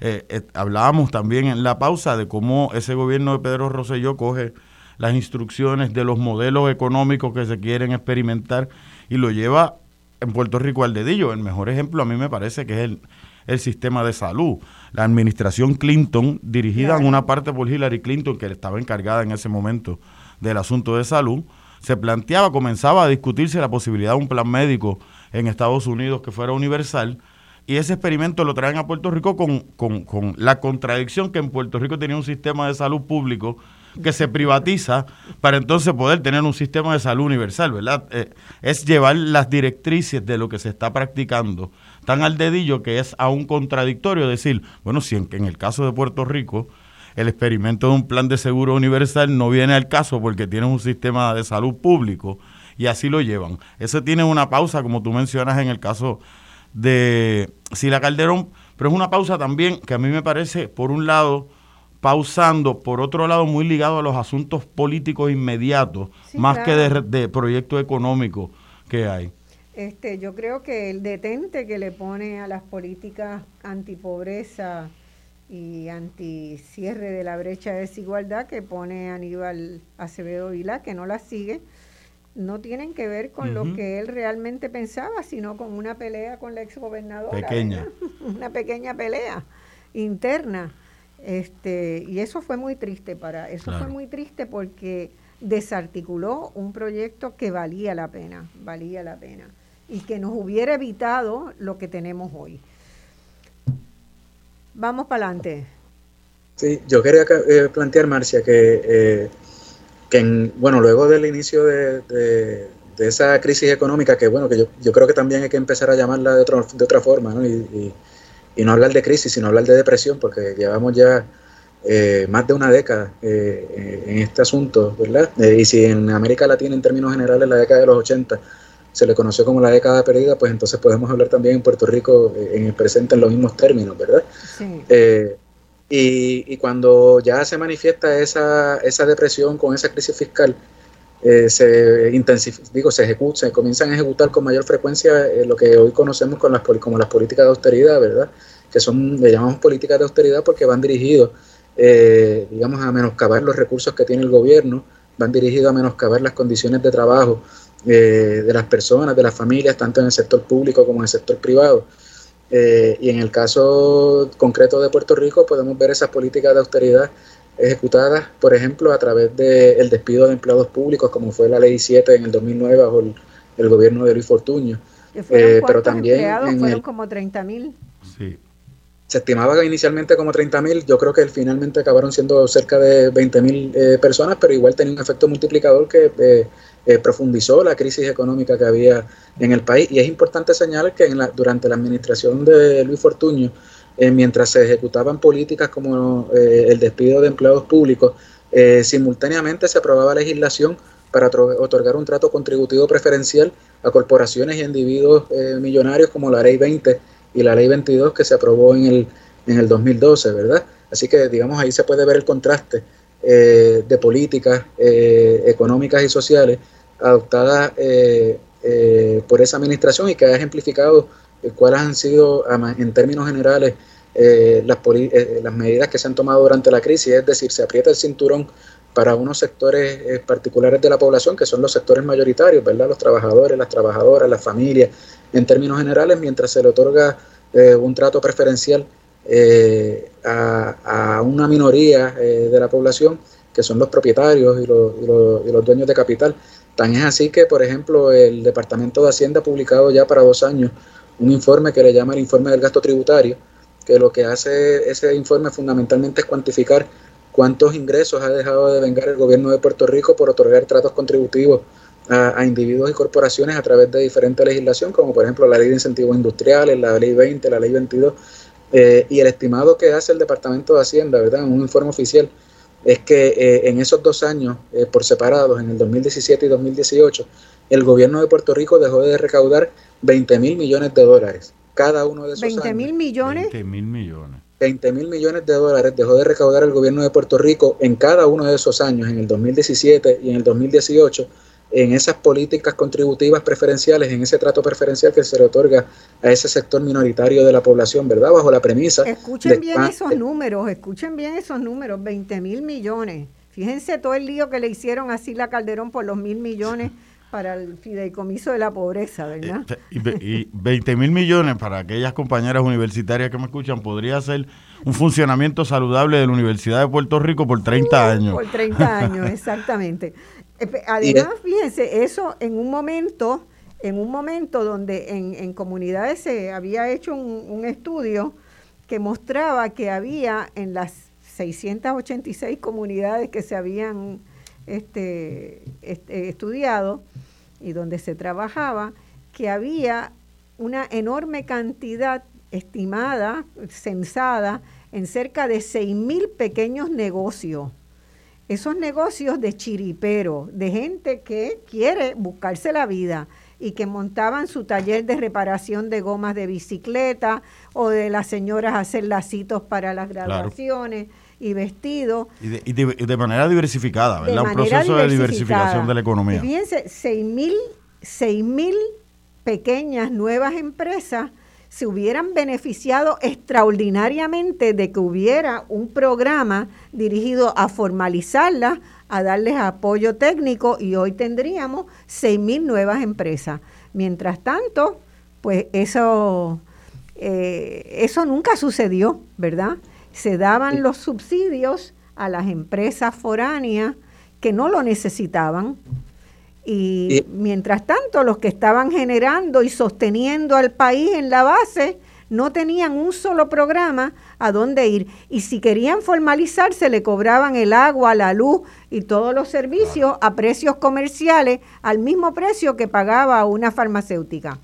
C: Eh, eh, hablábamos también en la pausa de cómo ese gobierno de Pedro Rosselló coge las instrucciones de los modelos económicos que se quieren experimentar y lo lleva en Puerto Rico al dedillo. El mejor ejemplo a mí me parece que es el, el sistema de salud. La administración Clinton, dirigida en una parte por Hillary Clinton, que estaba encargada en ese momento del asunto de salud, se planteaba, comenzaba a discutirse la posibilidad de un plan médico en Estados Unidos que fuera universal. Y ese experimento lo traen a Puerto Rico con, con, la contradicción que en Puerto Rico tenía un sistema de salud público que se privatiza para entonces poder tener un sistema de salud universal, ¿verdad? Eh, es llevar las directrices de lo que se está practicando tan al dedillo que es aún contradictorio decir, bueno, si en, en el caso de Puerto Rico el experimento de un plan de seguro universal no viene al caso porque tienen un sistema de salud público y así lo llevan. Eso tiene una pausa, como tú mencionas en el caso de Sila Calderón, pero es una pausa también que a mí me parece, por un lado, pausando, por otro lado, muy ligado a los asuntos políticos inmediatos, más que de, de proyecto económico que hay.
A: Este, yo creo que el detente que le pone a las políticas antipobreza y anti-cierre de la brecha de desigualdad que pone Aníbal Acevedo Vila, que no la sigue, no tienen que ver con lo que él realmente pensaba, sino con una pelea con la exgobernadora.
C: Pequeña.
A: una pequeña pelea interna. Este, y eso fue muy triste para, eso fue muy triste porque desarticuló un proyecto que valía la pena, valía la pena, y que nos hubiera evitado lo que tenemos hoy. Vamos para adelante.
D: Sí, yo quería eh, plantear, Marcia, que, eh, que bueno, luego del inicio de, esa crisis económica, que bueno, que yo, yo, creo que también hay que empezar a llamarla de, otro, de otra forma, ¿no? Y, y, no hablar de crisis, sino hablar de depresión, porque llevamos ya eh, más de una década en este asunto, ¿verdad? y si en América Latina, en términos generales, la década de los 80 se le conoció como la década perdida, pues entonces podemos hablar también en Puerto Rico eh, en el presente en los mismos términos, ¿verdad? Eh, y, cuando ya se manifiesta esa, esa depresión con esa crisis fiscal, eh, se digo, se ejecuta, se comienzan a ejecutar con mayor frecuencia lo que hoy conocemos con las, como las políticas de austeridad, ¿verdad? Que son, le llamamos políticas de austeridad porque van dirigidos, digamos, a menoscabar los recursos que tiene el gobierno, van dirigidos a menoscabar las condiciones de trabajo eh, de las personas, de las familias, tanto en el sector público como en el sector privado. Eh, y en el caso concreto de Puerto Rico podemos ver esas políticas de austeridad ejecutadas, por ejemplo, a través del despido de empleados públicos, como fue la Ley 7 en el 2009 bajo el, gobierno de Luis Fortuño.
A: Eh, pero también fueron como 30 mil.
D: Sí. Se estimaba inicialmente como 30 mil, yo creo que finalmente acabaron siendo cerca de 20 mil personas, pero igual tenía un efecto multiplicador que eh, profundizó la crisis económica que había en el país. Y es importante señalar que en la, durante la administración de Luis Fortuño, eh, mientras se ejecutaban políticas como eh, el despido de empleados públicos, simultáneamente se aprobaba legislación para otorgar un trato contributivo preferencial a corporaciones y individuos millonarios como la Ley 20 y la Ley 22 que se aprobó en el, en el 2012, ¿verdad? Así que, digamos, ahí se puede ver el contraste de políticas económicas y sociales adoptada eh, eh, por esa administración y que ha ejemplificado eh, cuáles han sido, en términos generales, las, las medidas que se han tomado durante la crisis, es decir, se aprieta el cinturón para unos sectores particulares de la población, que son los sectores mayoritarios, ¿verdad? Los trabajadores, las trabajadoras, las familias, en términos generales, mientras se le otorga un trato preferencial a, una minoría de la población, que son los propietarios y los, y los dueños de capital. Tan es así que, por ejemplo, el Departamento de Hacienda ha publicado ya para dos años un informe que le llama el informe del gasto tributario, que lo que hace ese informe fundamentalmente es cuantificar cuántos ingresos ha dejado de vengar el gobierno de Puerto Rico por otorgar tratos contributivos a, individuos y corporaciones a través de diferentes legislación, como por ejemplo la ley de incentivos industriales, la ley 20, la ley 22, eh, y el estimado que hace el Departamento de Hacienda, ¿verdad? En un informe oficial es que eh, en esos dos años, eh, por separados, en el 2017 y 2018, el gobierno de Puerto Rico dejó de recaudar 20 mil millones de dólares. Cada uno de esos
A: 20 mil millones.
C: 20 mil millones.
D: 20 mil millones de dólares dejó de recaudar el gobierno de Puerto Rico en cada uno de esos años, en el 2017 y en el 2018, en esas políticas contributivas preferenciales, en ese trato preferencial que se le otorga a ese sector minoritario de la población, ¿verdad? Bajo la premisa.
A: Escuchen bien esos números, escuchen bien esos números, 20 mil millones. Fíjense todo el lío que le hicieron así la Calderón por los mil millones para el fideicomiso de la pobreza, ¿verdad?
C: Eh, y, 20 mil millones para aquellas compañeras universitarias que me escuchan podría ser un funcionamiento saludable de la Universidad de Puerto Rico por 30 años.
A: Por 30 años, exactamente. Además, fíjense, eso en un momento, en un momento donde en, comunidades se había hecho un, estudio que mostraba que había en las 686 comunidades que se habían este, este, estudiado y donde se trabajaba, que había una enorme cantidad estimada, censada, en cerca de 6.000 pequeños negocios. Esos negocios de chiripero, de gente que quiere buscarse la vida y que montaban su taller de reparación de gomas de bicicleta o de las señoras hacer lacitos para las graduaciones y vestidos.
C: Y de, manera diversificada, ¿verdad? Un proceso de diversificación de la economía.
A: fíjense, seis mil, seis mil pequeñas nuevas empresas se hubieran beneficiado extraordinariamente de que hubiera un programa dirigido a formalizarlas, a darles apoyo técnico y hoy tendríamos 6.000 nuevas empresas. Mientras tanto, pues eso, eh, eso nunca sucedió, ¿verdad? Se daban los subsidios a las empresas foráneas que no lo necesitaban y mientras tanto, los que estaban generando y sosteniendo al país en la base no tenían un solo programa a dónde ir. Y si querían formalizarse, le cobraban el agua, la luz y todos los servicios a precios comerciales, al mismo precio que pagaba una farmacéutica.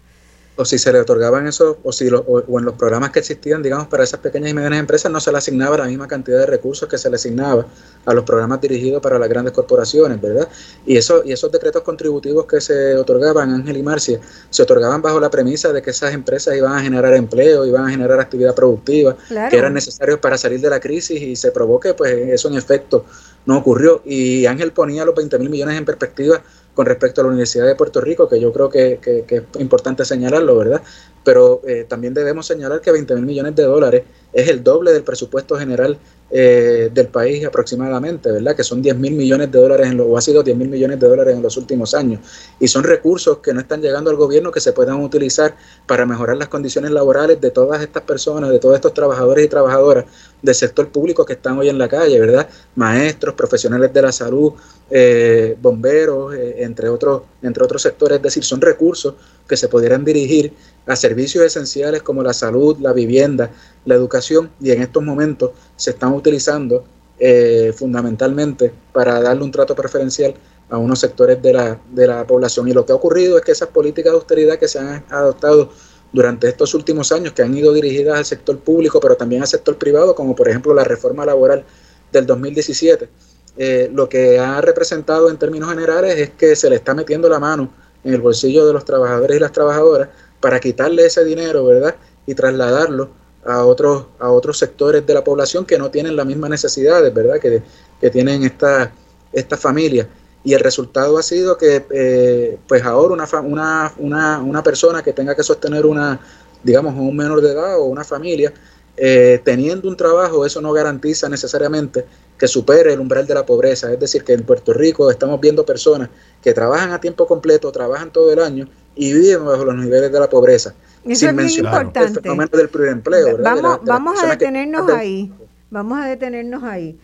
D: O si se le otorgaban eso, o si o, en los programas que existían, digamos, para esas pequeñas y medianas empresas, no se le asignaba la misma cantidad de recursos que se le asignaba a los programas dirigidos para las grandes corporaciones, ¿verdad? Y, eso, y esos decretos contributivos que se otorgaban, Ángel y Marcia, se otorgaban bajo la premisa de que esas empresas iban a generar empleo, iban a generar actividad productiva, que eran necesarios para salir de la crisis y se provoque, pues eso en efecto no ocurrió. Y Ángel ponía los 20 mil millones en perspectiva con respecto a la Universidad de Puerto Rico, que yo creo que, es importante señalarlo, ¿verdad? Pero eh, también debemos señalar que 20 mil millones de dólares es el doble del presupuesto general eh, del país aproximadamente, ¿verdad? Que son 10 mil millones de dólares, en lo, o ha sido 10 mil millones de dólares en los últimos años. Y son recursos que no están llegando al gobierno que se puedan utilizar para mejorar las condiciones laborales de todas estas personas, de todos estos trabajadores y trabajadoras del sector público que están hoy en la calle, ¿verdad? Maestros, profesionales de la salud, eh, bomberos, eh, entre, otros, entre otros sectores. Es decir, son recursos que se pudieran dirigir a servicios esenciales como la salud, la vivienda, la educación y en estos momentos se están utilizando eh, fundamentalmente para darle un trato preferencial a unos sectores de la, de la población. Y lo que ha ocurrido es que esas políticas de austeridad que se han adoptado durante estos últimos años, que han ido dirigidas al sector público, pero también al sector privado, como por ejemplo la reforma laboral del 2017, eh, lo que ha representado en términos generales es que se le está metiendo la mano en el bolsillo de los trabajadores y las trabajadoras para quitarle ese dinero, ¿verdad? Y trasladarlo a otros, a otros sectores de la población que no tienen las mismas necesidades, ¿verdad? Que, que tienen estas esta familias. Y el resultado ha sido que, eh, pues ahora una, una, una, una persona que tenga que sostener una, digamos, un menor de edad o una familia, eh, teniendo un trabajo, eso no garantiza necesariamente que supere el umbral de la pobreza. Es decir, que en Puerto Rico estamos viendo personas que trabajan a tiempo completo, trabajan todo el año y viven bajo los niveles de la pobreza.
A: Eso es muy importante. El
D: fenómeno del empleo.
A: Vamos, vamos a detenernos ahí. Vamos a detenernos ahí.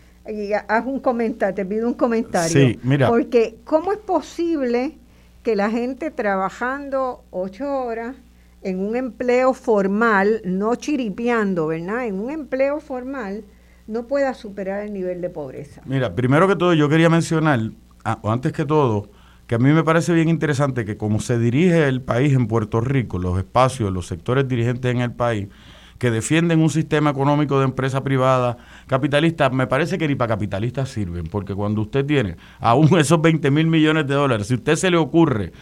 A: haz un comentario, te pido un comentario.
C: Sí, mira.
A: Porque, ¿cómo es posible que la gente trabajando ocho horas en un empleo formal, no chiripeando, ¿verdad? En un empleo formal no pueda superar el nivel de pobreza.
C: Mira, primero que todo yo quería mencionar, ah, o antes que todo, que a mí me parece bien interesante que como se dirige el país en Puerto Rico, los espacios, los sectores dirigentes en el país, que defienden un sistema económico de empresa privada capitalista, me parece que ni para capitalistas sirven, porque cuando usted tiene aún esos 20 mil millones de dólares, si usted se le ocurre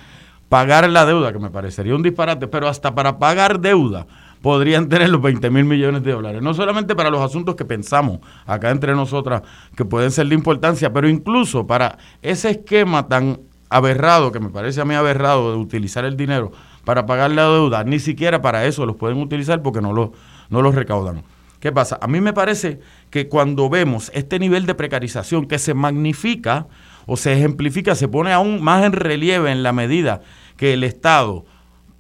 C: pagar la deuda, que me parecería un disparate, pero hasta para pagar deuda podrían tener los 20 mil millones de dólares. No solamente para los asuntos que pensamos acá entre nosotras que pueden ser de importancia, pero incluso para ese esquema tan aberrado, que me parece a mí aberrado, de utilizar el dinero para pagar la deuda, ni siquiera para eso los pueden utilizar porque no lo, no los recaudan. ¿Qué pasa? A mí me parece que cuando vemos este nivel de precarización que se magnifica o se ejemplifica, se pone aún más en relieve en la medida que el Estado,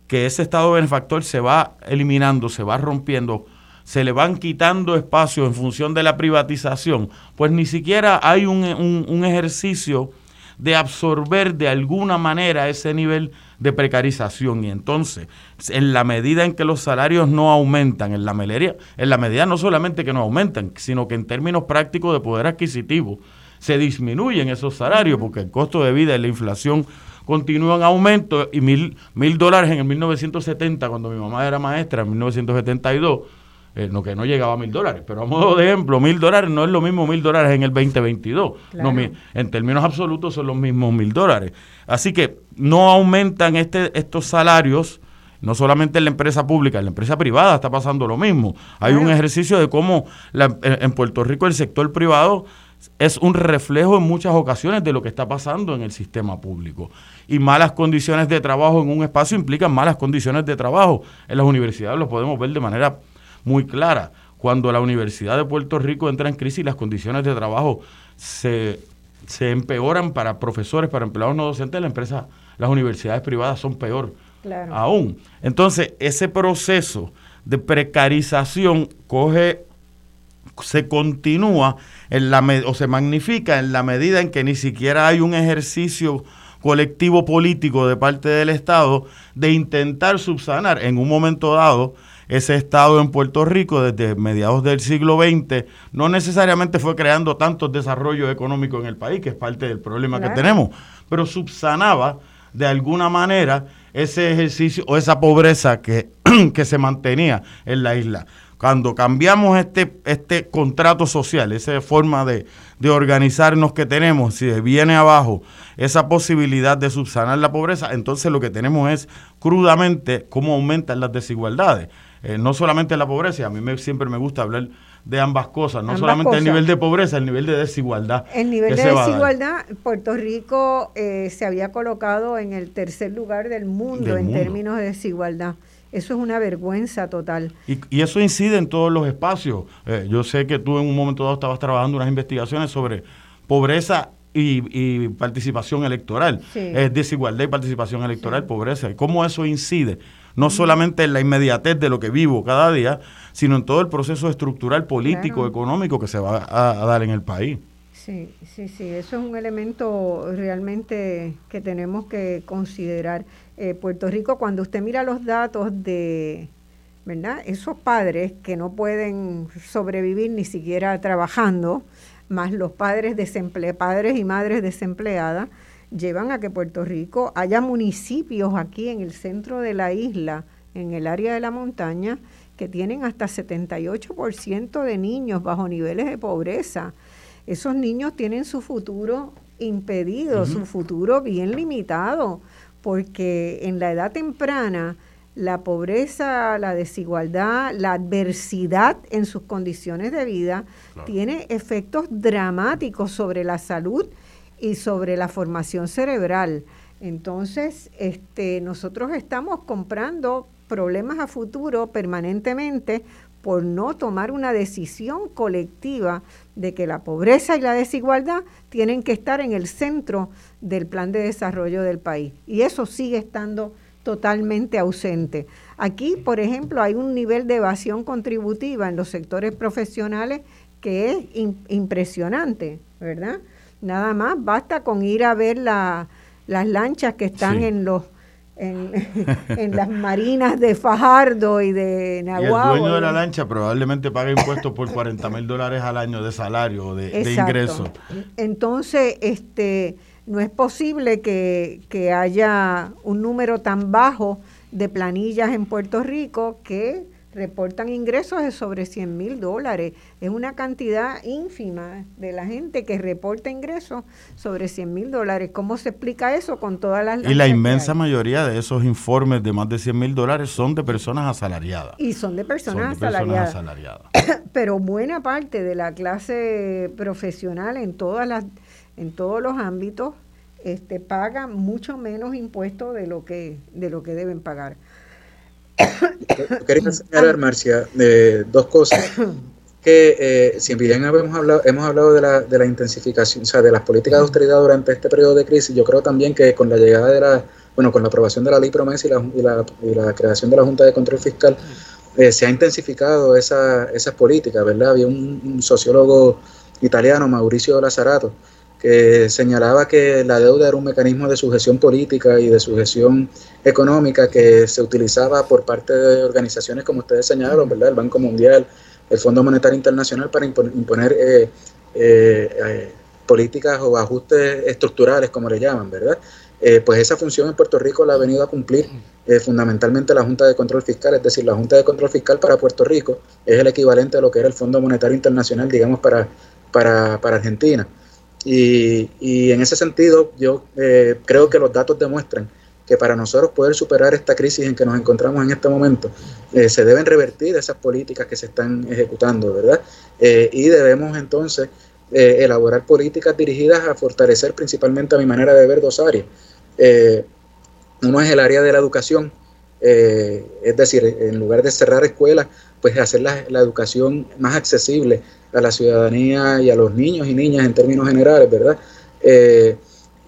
C: que ese Estado benefactor se va eliminando, se va rompiendo, se le van quitando espacios en función de la privatización, pues ni siquiera hay un, un, ejercicio de absorber de alguna manera ese nivel de precarización. Y entonces, en la medida en que los salarios no aumentan, en la, en la medida no solamente que no aumentan, sino que en términos prácticos de poder adquisitivo, se disminuyen esos salarios, porque el costo de vida y la inflación continúan en aumento y mil, mil dólares en el 1970, cuando mi mamá era maestra, en 1972, eh, no que no llegaba a mil dólares, pero a modo de ejemplo, mil dólares no es lo mismo mil dólares en el 2022. No, en términos absolutos son los mismos mil dólares. Así que no aumentan este, estos salarios, no solamente en la empresa pública, en la empresa privada está pasando lo mismo. Hay un ejercicio de cómo en Puerto Rico el sector privado es un reflejo en muchas ocasiones de lo que está pasando en el sistema público. Y malas condiciones de trabajo en un espacio implican malas condiciones de trabajo. En las universidades lo podemos ver de manera muy clara. Cuando la Universidad de Puerto Rico entra en crisis, las condiciones de trabajo se, empeoran para profesores, para empleados no docentes, la empresa, las universidades privadas son peor aún. Entonces, ese proceso de precarización coge se continúa en la o se magnifica en la medida en que ni siquiera hay un ejercicio colectivo político de parte del Estado de intentar subsanar en un momento dado ese Estado en Puerto Rico desde mediados del siglo XX no necesariamente fue creando tantos desarrollos económicos en el país, que es parte del problema que tenemos, pero subsanaba de alguna manera ese ejercicio o esa pobreza que, que se mantenía en la isla. Cuando cambiamos este, este contrato social, esa forma de, de organizarnos que tenemos, si viene abajo esa posibilidad de subsanar la pobreza, entonces lo que tenemos es crudamente cómo aumentan las desigualdades. Eh, no solamente la pobreza, a mí me, siempre me gusta hablar de ambas cosas, no solamente el nivel de pobreza, el nivel de desigualdad.
A: El nivel de desigualdad, Puerto Rico eh, se había colocado en el tercer lugar del mundo en términos de desigualdad. Eso es una vergüenza total.
C: Y, eso incide en todos los espacios. Eh, yo sé que tú en un momento dado estabas trabajando unas investigaciones sobre pobreza y, participación electoral. Es desigualdad y participación electoral, pobreza. Y cómo eso incide no solamente en la inmediatez de lo que vivo cada día, sino en todo el proceso estructural, político, económico que se va a, dar en el país.
A: Sí, sí, sí, eso es un elemento realmente que tenemos que considerar. Eh, Puerto Rico, cuando usted mira los datos de, ¿verdad? Esos padres que no pueden sobrevivir ni siquiera trabajando, más los padres padres y madres desempleadas, llevan a que Puerto Rico haya municipios aquí en el centro de la isla, en el área de la montaña, que tienen hasta 78% de niños bajo niveles de pobreza. Esos niños tienen su futuro impedido, su futuro bien limitado, porque en la edad temprana la pobreza, la desigualdad, la adversidad en sus condiciones de vida tiene efectos dramáticos sobre la salud y sobre la formación cerebral. Entonces, este, nosotros estamos comprando problemas a futuro permanentemente por no tomar una decisión colectiva de que la pobreza y la desigualdad tienen que estar en el centro del plan de desarrollo del país. Y eso sigue estando totalmente ausente. Aquí, por ejemplo, hay un nivel de evasión contributiva en los sectores profesionales que es impresionante, ¿verdad? Nada más basta con ir a ver las lanchas que están en los en, las marinas de Fajardo y de Nahuatl.
C: el dueño de la lancha probablemente paga impuestos por 40 mil dólares al año de salario o de, de, ingreso.
A: Entonces, este, no es posible que, que haya un número tan bajo de planillas en Puerto Rico que reportan ingresos de sobre 100 mil dólares. Es una cantidad ínfima de la gente que reporta ingresos sobre 100 mil dólares. ¿Cómo se explica eso con todas las...
C: Y la inmensa mayoría de esos informes de más de 100 mil dólares son de personas asalariadas.
A: Y son de personas, asalariadas. Pero buena parte de la clase profesional en todas las en todos los ámbitos este, paga mucho menos impuestos de lo que de lo que deben pagar.
D: Quería señalar, Marcia, de dos cosas. Que eh, si bien hemos hablado, hemos hablado de la, de la intensificación, o sea, de las políticas de austeridad durante este periodo de crisis, yo creo también que con la llegada de la, bueno, con la aprobación de la ley promesa y la, y la, y la creación de la Junta de Control Fiscal, eh, se ha intensificado esa, esas políticas, ¿verdad? Había un, sociólogo italiano, Mauricio Lazzarato, señalaba que la deuda era un mecanismo de sujeción política y de sujeción económica que se utilizaba por parte de organizaciones como ustedes señalaron, ¿verdad? El Banco Mundial, el Fondo Monetario Internacional para imponer eh, eh, eh, políticas o ajustes estructurales, como le llaman, ¿verdad? pues esa función en Puerto Rico la ha venido a cumplir fundamentalmente la Junta de Control Fiscal, es decir, la Junta de Control Fiscal para Puerto Rico es el equivalente a lo que era el Fondo Monetario Internacional, digamos, para, para, para Argentina. Y, y, en ese sentido, yo creo que los datos demuestran que para nosotros poder superar esta crisis en que nos encontramos en este momento, eh, se deben revertir esas políticas que se están ejecutando, ¿verdad? Eh, y debemos entonces eh, elaborar políticas dirigidas a fortalecer principalmente a mi manera de ver dos áreas. uno es el área de la educación, es decir, en lugar de cerrar escuelas, pues hacer la, la, educación más accesible a la ciudadanía y a los niños y niñas en términos generales, ¿verdad?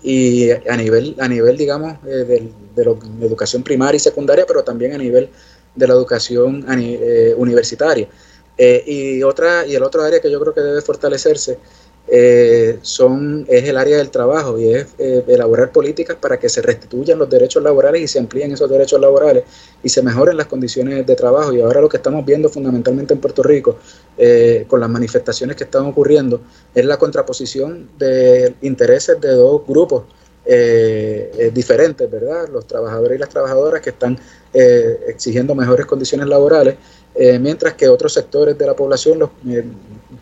D: y a nivel, a nivel digamos, eh, de, de, lo, de, educación primaria y secundaria, pero también a nivel de la educación eh, universitaria. Eh, y, otra, y el otro área que yo creo que debe fortalecerse eh, son, es el área del trabajo y es eh, elaborar políticas para que se restituyan los derechos laborales y se amplíen esos derechos laborales y se mejoren las condiciones de trabajo. Y ahora lo que estamos viendo fundamentalmente en Puerto Rico, eh, con las manifestaciones que están ocurriendo, es la contraposición de intereses de dos grupos eh, diferentes, ¿verdad? Los trabajadores y las trabajadoras que están exigiendo mejores condiciones laborales, mientras que otros sectores de la población, los,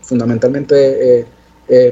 D: fundamentalmente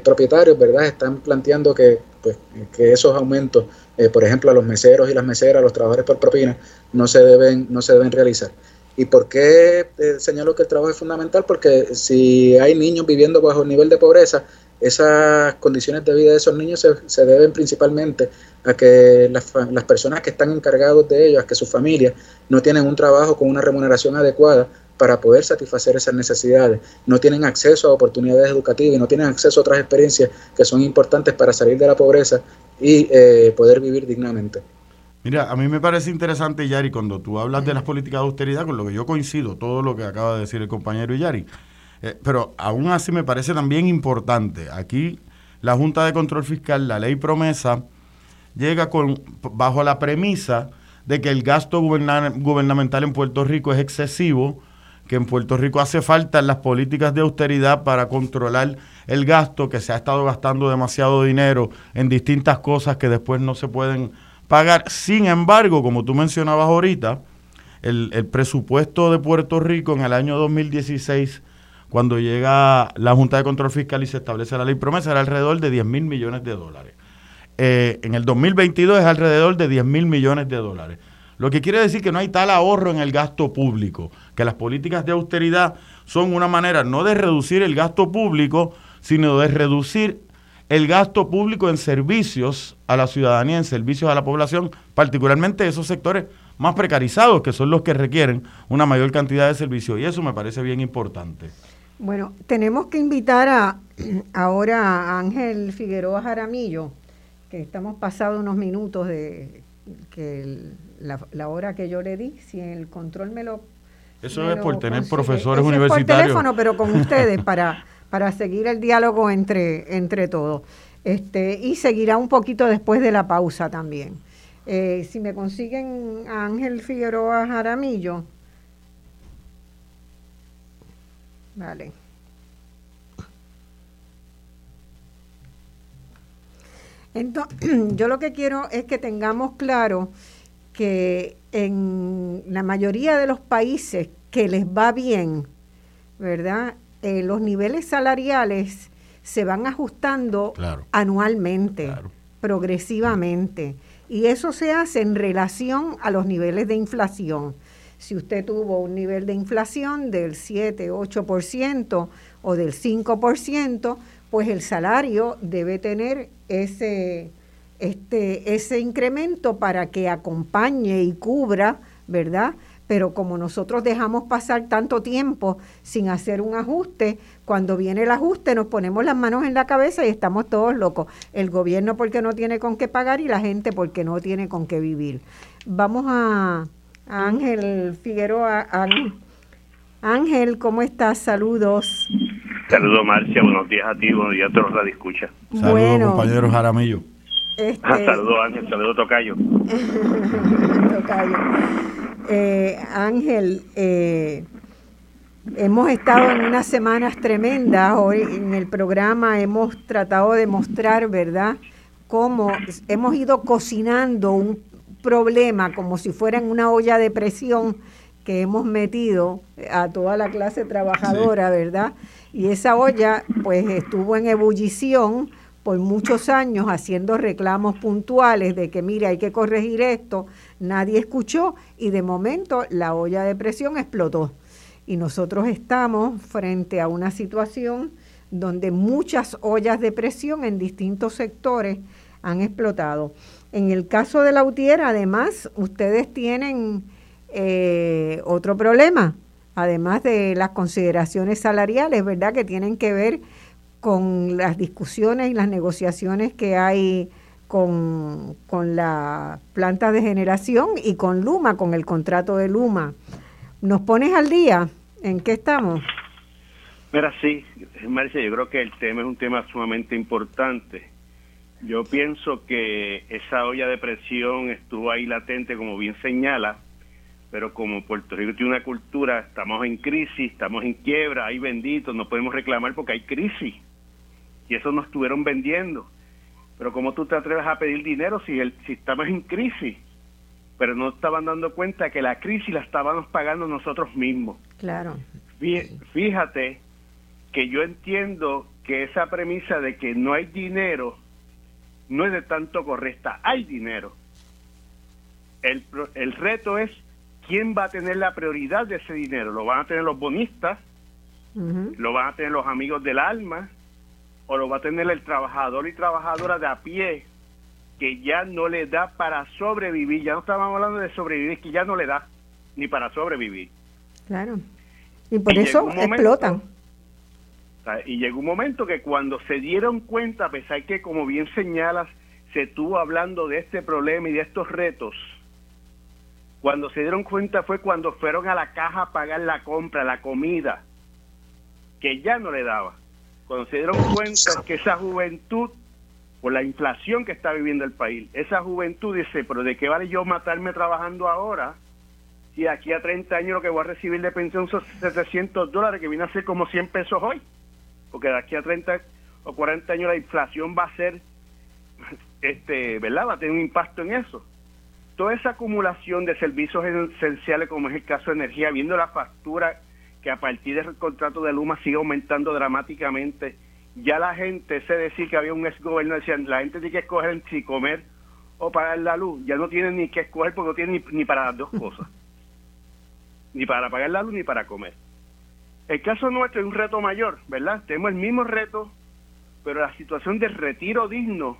D: propietarios, ¿verdad?, están planteando que, pues, que esos aumentos, por ejemplo, a los meseros y las meseras, a los trabajadores por propina, no se deben, no se deben realizar. ¿Y por qué eh, señalo que el trabajo es fundamental? Porque si hay niños viviendo bajo el nivel de pobreza, esas condiciones de vida de esos niños se, deben principalmente a que las, las, personas que están encargados de ellos, a que sus familias no tienen un trabajo con una remuneración adecuada para poder satisfacer esas necesidades, no tienen acceso a oportunidades educativas no tienen acceso a otras experiencias que son importantes para salir de la pobreza y eh, poder vivir dignamente.
C: Mira, a mí me parece interesante, Yari, cuando tú hablas de las políticas de austeridad, con lo que yo coincido, todo lo que acaba de decir el compañero Yari, eh, pero aún así me parece también importante. Aquí la Junta de Control Fiscal, la ley promesa, llega con bajo la premisa de que el gasto gubernamental en Puerto Rico es excesivo, que en Puerto Rico hace falta las políticas de austeridad para controlar el gasto, que se ha estado gastando demasiado dinero en distintas cosas que después no se pueden pagar. Sin embargo, como tú mencionabas ahorita, el, presupuesto de Puerto Rico en el año 2016, cuando llega la Junta de Control Fiscal y se establece la ley promesa, era alrededor de 10 mil millones de dólares. Eh, en el 2022 es alrededor de 10 mil millones de dólares. Lo que quiere decir que no hay tal ahorro en el gasto público, que las políticas de austeridad son una manera no de reducir el gasto público, sino de reducir el gasto público en servicios a la ciudadanía, en servicios a la población, particularmente esos sectores más precarizados, que son los que requieren una mayor cantidad de servicios. Y eso me parece bien importante.
A: Bueno, tenemos que invitar a ahora a Ángel Figueroa Jaramillo, que estamos pasados unos minutos de que la, hora que yo le di, si el control me lo...
C: Eso es por tener profesores universitarios.
A: Es por teléfono, pero con ustedes para para seguir el diálogo entre, entre todos. Este, y seguirá un poquito después de la pausa también. Eh, si me consiguen a Ángel Figueroa Jaramillo. Vale. Entonces, yo lo que quiero es que tengamos claro que en la mayoría de los países que les va bien, ¿verdad? Eh, los niveles salariales se van ajustando anualmente, progresivamente. Y eso se hace en relación a los niveles de inflación. Si usted tuvo un nivel de inflación del 7, 8% o del 5%, pues el salario debe tener ese, este, ese incremento para que acompañe y cubra, ¿verdad? pero como nosotros dejamos pasar tanto tiempo sin hacer un ajuste, cuando viene el ajuste nos ponemos las manos en la cabeza y estamos todos locos. El gobierno porque no tiene con qué pagar y la gente porque no tiene con qué vivir. Vamos a, Ángel Figueroa. Ángel, ¿cómo estás? Saludos.
B: Saludos, Marcia. Buenos días a ti, buenos días a todos los.
C: Saludos, bueno, compañero Jaramillo.
B: Este... saludos, Ángel. Saludos, Tocayo.
A: tocayo. Eh, Ángel, eh, hemos estado en unas semanas tremendas. Hoy en el programa hemos tratado de mostrar, ¿verdad?, cómo hemos ido cocinando un problema como si fuera en una olla de presión que hemos metido a toda la clase trabajadora, ¿verdad? Y esa olla pues estuvo en ebullición por muchos años haciendo reclamos puntuales de que mire hay que corregir esto, nadie escuchó y de momento la olla de presión explotó. Y nosotros estamos frente a una situación donde muchas ollas de presión en distintos sectores han explotado. En el caso de la UTIER, además, ustedes tienen eh, otro problema, además de las consideraciones salariales, ¿verdad? Que tienen que ver con las discusiones y las negociaciones que hay con, con la planta de generación y con Luma, con el contrato de Luma. ¿Nos pones al día? ¿En qué estamos?
B: Mira, sí, Marcia, yo creo que el tema es un tema sumamente importante. Yo pienso que esa olla de presión estuvo ahí latente, como bien señala, pero como Puerto Rico tiene una cultura, estamos en crisis, estamos en quiebra, hay benditos, no podemos reclamar porque hay crisis. Y eso nos estuvieron vendiendo Pero ¿cómo tú te atreves a pedir dinero si, el, si estamos en crisis? Pero no estaban dando cuenta que la crisis la estábamos pagando nosotros mismos.
A: Claro.
B: Fíjate que yo entiendo que esa premisa de que no hay dinero no es de tanto correcta. Hay dinero. El, el reto es quién va a tener la prioridad de ese dinero. ¿Lo van a tener los bonistas? ¿Lo van a tener los amigos del alma? ¿O lo va a tener el trabajador y trabajadora de a pie que ya no le da para sobrevivir? Ya no estábamos hablando de sobrevivir, que ya no le da ni para sobrevivir.
A: Claro. Y por eso explotan.
B: Y llegó un momento que cuando se dieron cuenta, a pesar que, como bien señalas, se estuvo hablando de este problema y de estos retos, cuando se dieron cuenta fue cuando fueron a la caja a pagar la compra, la comida, que ya no le daba. Cuando se dieron cuenta que esa juventud, por la inflación que está viviendo el país, esa juventud dice, pero ¿de qué vale yo matarme trabajando ahora? Si aquí a 30 años lo que voy a recibir de pensión son 700 dólares, que viene a ser como 100 pesos hoy. Porque de aquí a 30 o 40 años la inflación va a ser, este, ¿verdad? Va a tener un impacto en eso toda esa acumulación de servicios esenciales, como es el caso de energía, viendo la factura que a partir del contrato de Luma sigue aumentando dramáticamente, ya la gente, sé decir que había un ex gobierno, decían, la gente tiene que escoger si comer o pagar la luz, ya no tienen ni que escoger porque no tienen ni, para las dos cosas, ni para pagar la luz ni para comer. El caso nuestro es un reto mayor, ¿verdad? Tenemos el mismo reto, pero la situación de retiro digno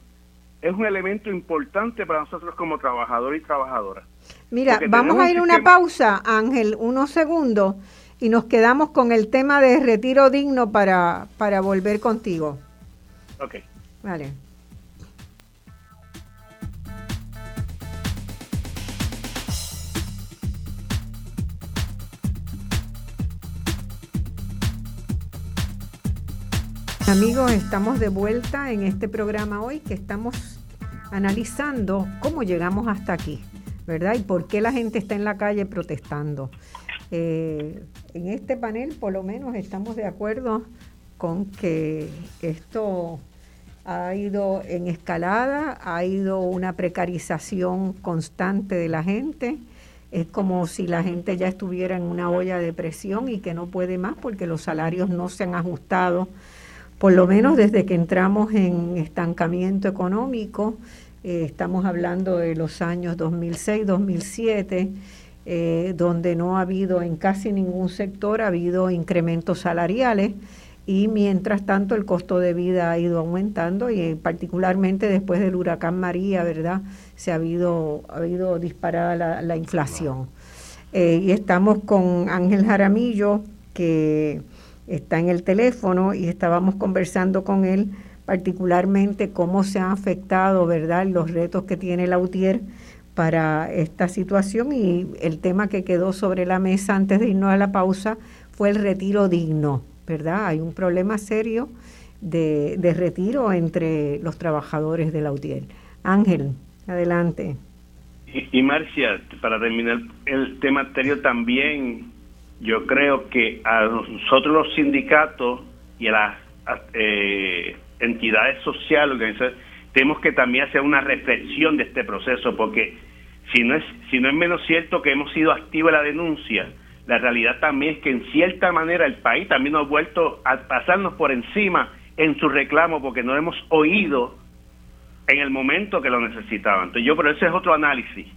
B: es un elemento importante para nosotros como trabajadores y trabajadoras.
A: Mira, vamos a ir a una pausa, Ángel, unos segundos, y nos quedamos con el tema de retiro digno para, para volver contigo.
B: Ok.
A: Vale. Amigos, estamos de vuelta en este programa hoy que estamos analizando cómo llegamos hasta aquí, ¿verdad? Y por qué la gente está en la calle protestando. Eh, en este panel, por lo menos, estamos de acuerdo con que esto ha ido en escalada, ha ido una precarización constante de la gente. Es como si la gente ya estuviera en una olla de presión y que no puede más porque los salarios no se han ajustado por lo menos desde que entramos en estancamiento económico, eh, estamos hablando de los años 2006-2007, eh, donde no ha habido en casi ningún sector, ha habido incrementos salariales y mientras tanto el costo de vida ha ido aumentando y eh, particularmente después del huracán María, ¿verdad? Se ha habido, ha habido disparada la, la inflación. y estamos con Ángel Jaramillo, que está en el teléfono y estábamos conversando con él particularmente cómo se han afectado, ¿verdad?, los retos que tiene la UTIER para esta situación y el tema que quedó sobre la mesa antes de irnos a la pausa fue el retiro digno, ¿verdad? Hay un problema serio de, de retiro entre los trabajadores de la UTIER. Ángel, adelante.
B: Y, y Marcia, para terminar el tema anterior también yo creo que a nosotros los sindicatos y a las eh, entidades sociales tenemos que también hacer una reflexión de este proceso porque si no es si no es menos cierto que hemos sido activos en la denuncia la realidad también es que en cierta manera el país también nos ha vuelto a pasarnos por encima en su reclamo porque no hemos oído en el momento que lo necesitaban entonces yo pero ese es otro análisis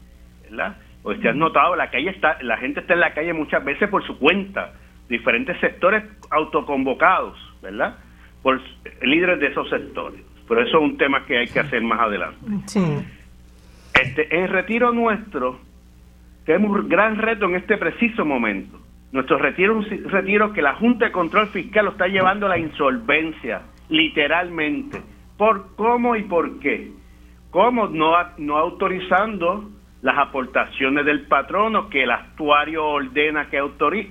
B: ¿verdad? Pues te has notado, la calle está, la gente está en la calle muchas veces por su cuenta, diferentes sectores autoconvocados, ¿verdad? Por líderes de esos sectores. Pero eso es un tema que hay que hacer más adelante.
A: Sí.
B: Este, en retiro nuestro, tenemos un gran reto en este preciso momento. Nuestro retiro es un retiro que la Junta de Control Fiscal lo está llevando a la insolvencia, literalmente. ¿Por cómo y por qué? ¿Cómo no, no autorizando las aportaciones del patrono que el actuario ordena que,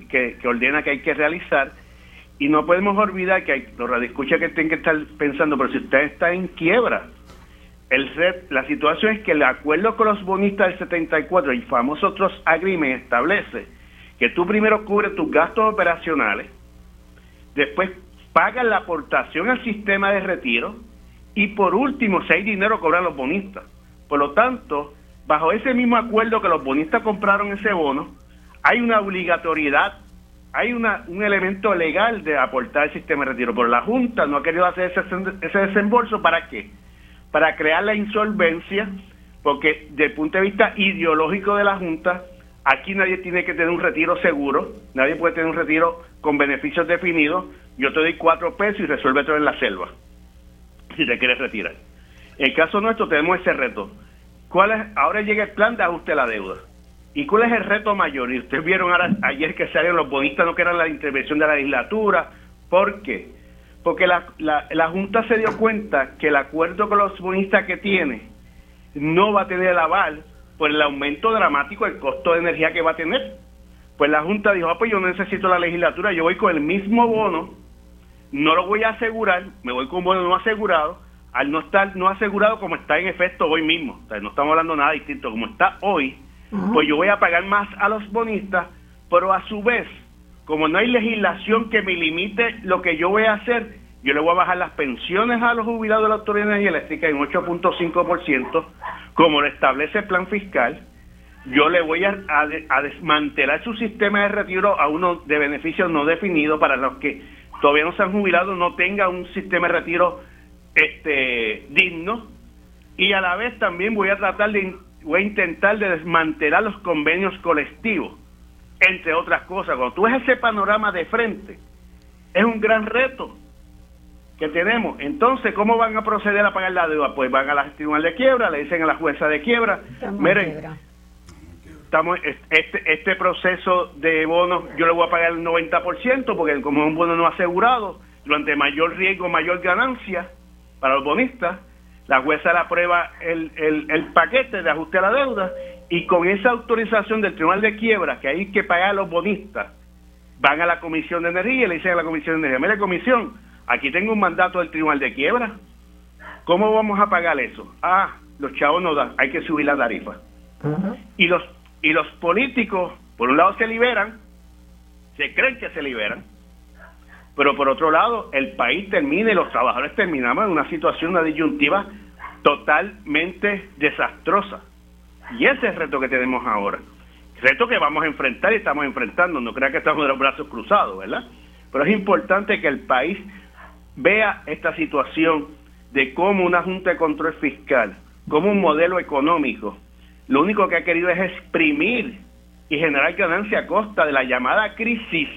B: que, ordena que hay que realizar y no podemos olvidar que hay, los radioescuchas que tienen que estar pensando, pero si usted está en quiebra, el la situación es que el acuerdo con los bonistas del 74, el famoso otros agreement establece que tú primero cubres tus gastos operacionales, después pagas la aportación al sistema de retiro y por último, si hay dinero, cobran los bonistas. Por lo tanto, bajo ese mismo acuerdo que los bonistas compraron ese bono, hay una obligatoriedad, hay una, un elemento legal de aportar el sistema de retiro. Pero la Junta no ha querido hacer ese, ese desembolso. ¿Para qué? Para crear la insolvencia, porque desde el punto de vista ideológico de la Junta, aquí nadie tiene que tener un retiro seguro, nadie puede tener un retiro con beneficios definidos. Yo te doy cuatro pesos y resuelve todo en la selva, si te quieres retirar. En el caso nuestro tenemos ese reto ¿Cuál es? Ahora llega el plan de ajuste a la deuda. ¿Y cuál es el reto mayor? Y ustedes vieron ayer que salieron los bonistas, no que eran la intervención de la legislatura. ¿Por qué? Porque la, la, Junta se dio cuenta que el acuerdo con los bonistas que tiene no va a tener el aval por el aumento dramático del costo de energía que va a tener. Pues la Junta dijo, ah, pues yo necesito la legislatura, yo voy con el mismo bono, no lo voy a asegurar, me voy con un bono no asegurado, al no estar no asegurado como está en efecto hoy mismo, o sea, no estamos hablando nada distinto, como está hoy, pues yo voy a pagar más a los bonistas, pero a su vez, como no hay legislación que me limite lo que yo voy a hacer, yo le voy a bajar las pensiones a los jubilados de la Autoridad de Energía Eléctrica en 8.5%, como lo establece el plan fiscal, yo le voy a, a, desmantelar su sistema de retiro a uno de beneficios no definidos para los que todavía no se han jubilado, no tenga un sistema de retiro este digno. Y a la vez también voy a tratar de voy a intentar de desmantelar los convenios colectivos entre otras cosas. Cuando tú ves ese panorama de frente es un gran reto que tenemos. Entonces cómo van a proceder a pagar la deuda pues van a la tribunal de quiebra le dicen a la jueza de quiebra miren estamos este este proceso de bonos yo le voy a pagar el 90% porque como es un bono no asegurado durante mayor riesgo mayor ganancia para los bonistas, la jueza le aprueba el, el, paquete de ajuste a la deuda y con esa autorización del Tribunal de Quiebra, que hay que pagar a los bonistas, van a la Comisión de Energía y le dicen a la Comisión de Energía, mire comisión, aquí tengo un mandato del Tribunal de Quiebra, ¿cómo vamos a pagar eso? Ah, los chavos no dan, hay que subir la tarifa. Y los y los políticos, por un lado se liberan, se creen que se liberan, pero por otro lado, el país termina y los trabajadores terminamos en una situación, una disyuntiva totalmente desastrosa. Y ese es el reto que tenemos ahora. reto que vamos a enfrentar y estamos enfrentando. No crea que estamos de los brazos cruzados, ¿verdad? Pero es importante que el país vea esta situación de cómo una Junta de Control Fiscal, como un modelo económico, lo único que ha querido es exprimir y generar ganancia a costa de la llamada crisis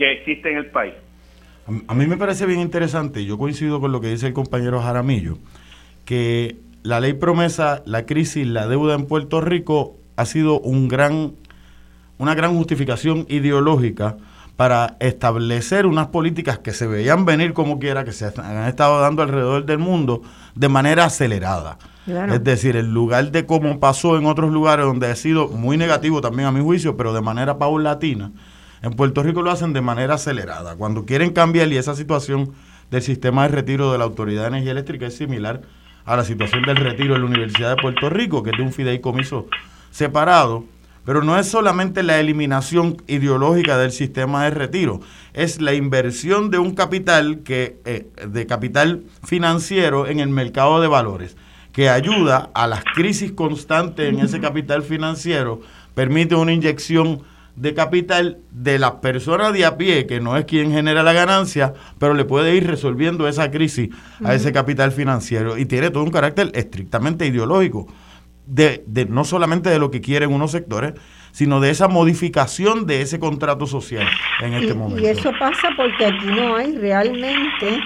B: que existe en el país.
C: A mí me parece bien interesante, yo coincido con lo que dice el compañero Jaramillo, que la ley promesa, la crisis, la deuda en Puerto Rico ha sido un gran, una gran justificación ideológica para establecer unas políticas que se veían venir como quiera, que se han estado dando alrededor del mundo de manera acelerada. Es decir, en lugar de como pasó en otros lugares donde ha sido muy negativo también a mi juicio, pero de manera paulatina, en Puerto Rico lo hacen de manera acelerada. Cuando quieren cambiar y esa situación del sistema de retiro de la Autoridad de Energía Eléctrica es similar a la situación del retiro de la Universidad de Puerto Rico, que es de un fideicomiso separado. Pero no es solamente la eliminación ideológica del sistema de retiro, es la inversión de un capital que eh, de capital financiero en el mercado de valores, que ayuda a las crisis constantes en ese capital financiero, permite una inyección de capital de la persona de a pie, que no es quien genera la ganancia, pero le puede ir resolviendo esa crisis a ese capital financiero. Y tiene todo un carácter estrictamente ideológico, de, de, no solamente de lo que quieren unos sectores, sino de esa modificación de ese contrato social en este momento.
A: Y eso pasa porque aquí no hay realmente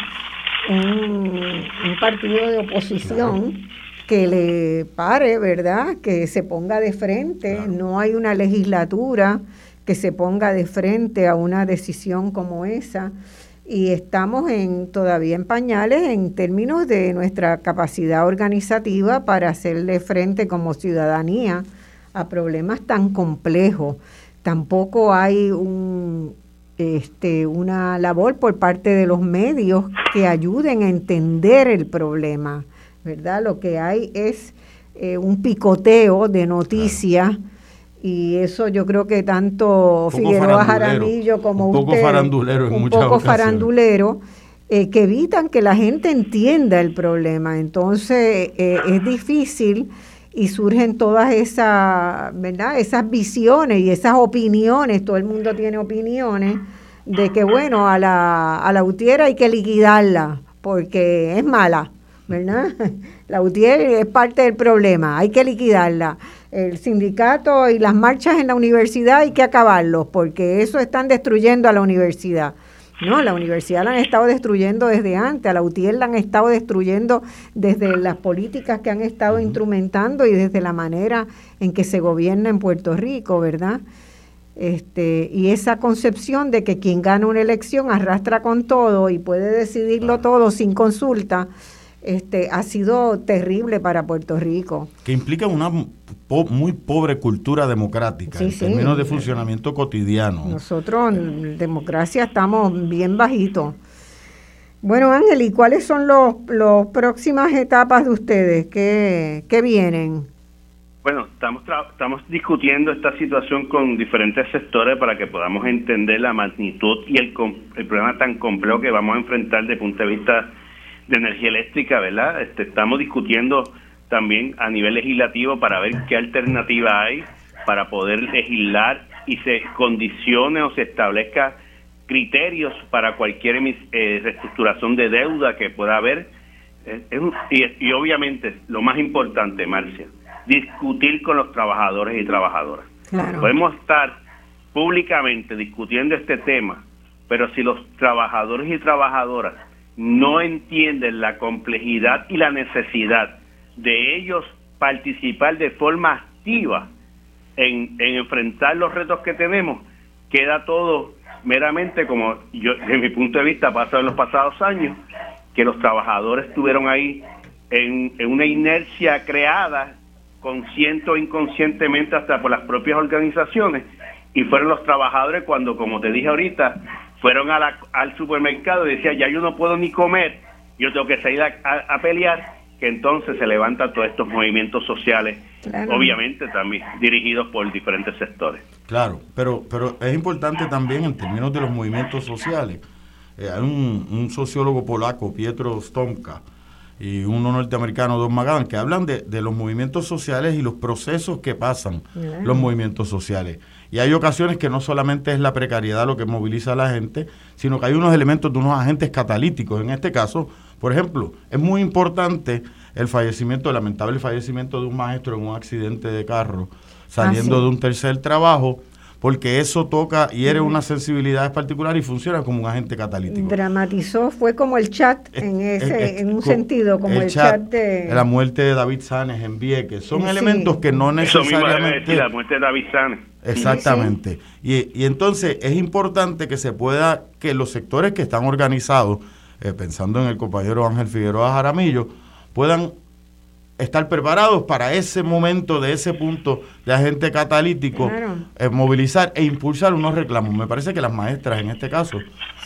A: un, partido de oposición que le pare, ¿verdad? Que se ponga de frente, no hay una legislatura que se ponga de frente a una decisión como esa y estamos en todavía en pañales en términos de nuestra capacidad organizativa para hacerle frente como ciudadanía a problemas tan complejos. Tampoco hay un, este, una labor por parte de los medios que ayuden a entender el problema, ¿verdad? Lo que hay es eh, un picoteo de noticias y eso yo creo que tanto Figueroa Jaramillo como
C: un poco
A: usted,
C: farandulero en
A: un poco farandulero eh, que evitan que la gente entienda el problema. Entonces eh, es difícil y surgen todas esas, ¿verdad? Esas visiones y esas opiniones, todo el mundo tiene opiniones de que bueno, a la, a la UTIER hay que liquidarla porque es mala, ¿verdad? La UTIER es parte del problema, hay que liquidarla. El sindicato y las marchas en la universidad hay que acabarlos porque eso están destruyendo a la universidad. No, la universidad la han estado destruyendo desde antes, a la UTIER la han estado destruyendo desde las políticas que han estado instrumentando y desde la manera en que se gobierna en Puerto Rico, ¿verdad? Este, y esa concepción de que quien gana una elección arrastra con todo y puede decidirlo todo sin consulta, este, ha sido terrible para Puerto Rico.
C: Que implica una muy pobre cultura democrática en términos de funcionamiento cotidiano.
A: Nosotros en democracia estamos bien bajitos. Bueno, Ángel, ¿y cuáles son las los próximas etapas de ustedes? ¿Qué, qué vienen?
B: Bueno, estamos, estamos discutiendo esta situación con diferentes sectores para que podamos entender la magnitud y el, el problema tan complejo que vamos a enfrentar desde el punto de vista de energía eléctrica, ¿verdad? Este, estamos discutiendo también a nivel legislativo para ver qué alternativa hay para poder legislar y se condicione o se establezca criterios para cualquier eh, reestructuración de deuda que pueda haber. y, obviamente, lo más importante, Marcia, discutir con los trabajadores y trabajadoras. Podemos estar públicamente discutiendo este tema, pero si los trabajadores y trabajadoras no entienden la complejidad y la necesidad de ellos participar de forma activa en, enfrentar los retos que tenemos, queda todo meramente como yo, desde mi punto de vista, pasado en los pasados años, que los trabajadores estuvieron ahí en, en una inercia creada, consciente o inconscientemente, hasta por las propias organizaciones, y fueron los trabajadores cuando, como te dije ahorita, fueron al supermercado y decían, ya yo no puedo ni comer, yo tengo que salir a, pelear, que entonces se levantan todos estos movimientos sociales, obviamente también dirigidos por diferentes sectores.
C: Claro, pero, pero es importante también en términos de los movimientos sociales. Eh, hay un, sociólogo polaco, Pietro Stomka, y uno norteamericano, Don Magan, que hablan de, de, los movimientos sociales y los procesos que pasan los movimientos sociales. Y hay ocasiones que no solamente es la precariedad lo que moviliza a la gente, sino que hay unos elementos de unos agentes catalíticos. En este caso, por ejemplo, es muy importante el fallecimiento, el lamentable fallecimiento de un maestro en un accidente de carro, saliendo ah, de un tercer trabajo porque eso toca y eres una sensibilidad particular y funciona como un agente catalítico.
A: Dramatizó, fue como el chat en ese, en un sentido, como el, chat, de...
C: La muerte de David Sanes en Vieques. Son elementos que no necesariamente...
B: la muerte de David Sanes.
C: Exactamente. Y, y, entonces es importante que se pueda, que los sectores que están organizados, eh, pensando en el compañero Ángel Figueroa Jaramillo, puedan estar preparados para ese momento, de ese punto de agente catalítico, eh, movilizar e impulsar unos reclamos. Me parece que las maestras, en este caso,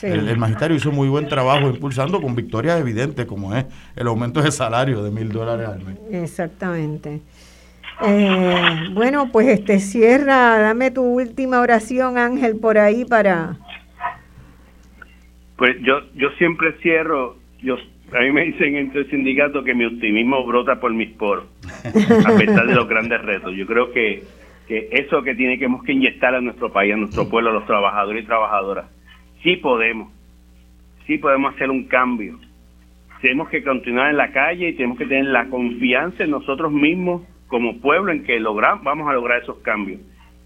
C: el, magisterio hizo muy buen trabajo impulsando con victorias evidentes, como es el aumento de salario de mil dólares al mes.
A: Exactamente. Eh, bueno, pues este cierra, dame tu última oración, Ángel, por ahí para...
B: Pues yo, yo siempre cierro, yo a mí me dicen entre el sindicato que mi optimismo brota por mis poros, a pesar de los grandes retos. Yo creo que, que eso que tiene que, que inyectar a nuestro país, a nuestro pueblo, a los trabajadores y trabajadoras, sí podemos, sí podemos hacer un cambio. Tenemos que continuar en la calle y tenemos que tener la confianza en nosotros mismos como pueblo en que logramos, vamos a lograr esos cambios.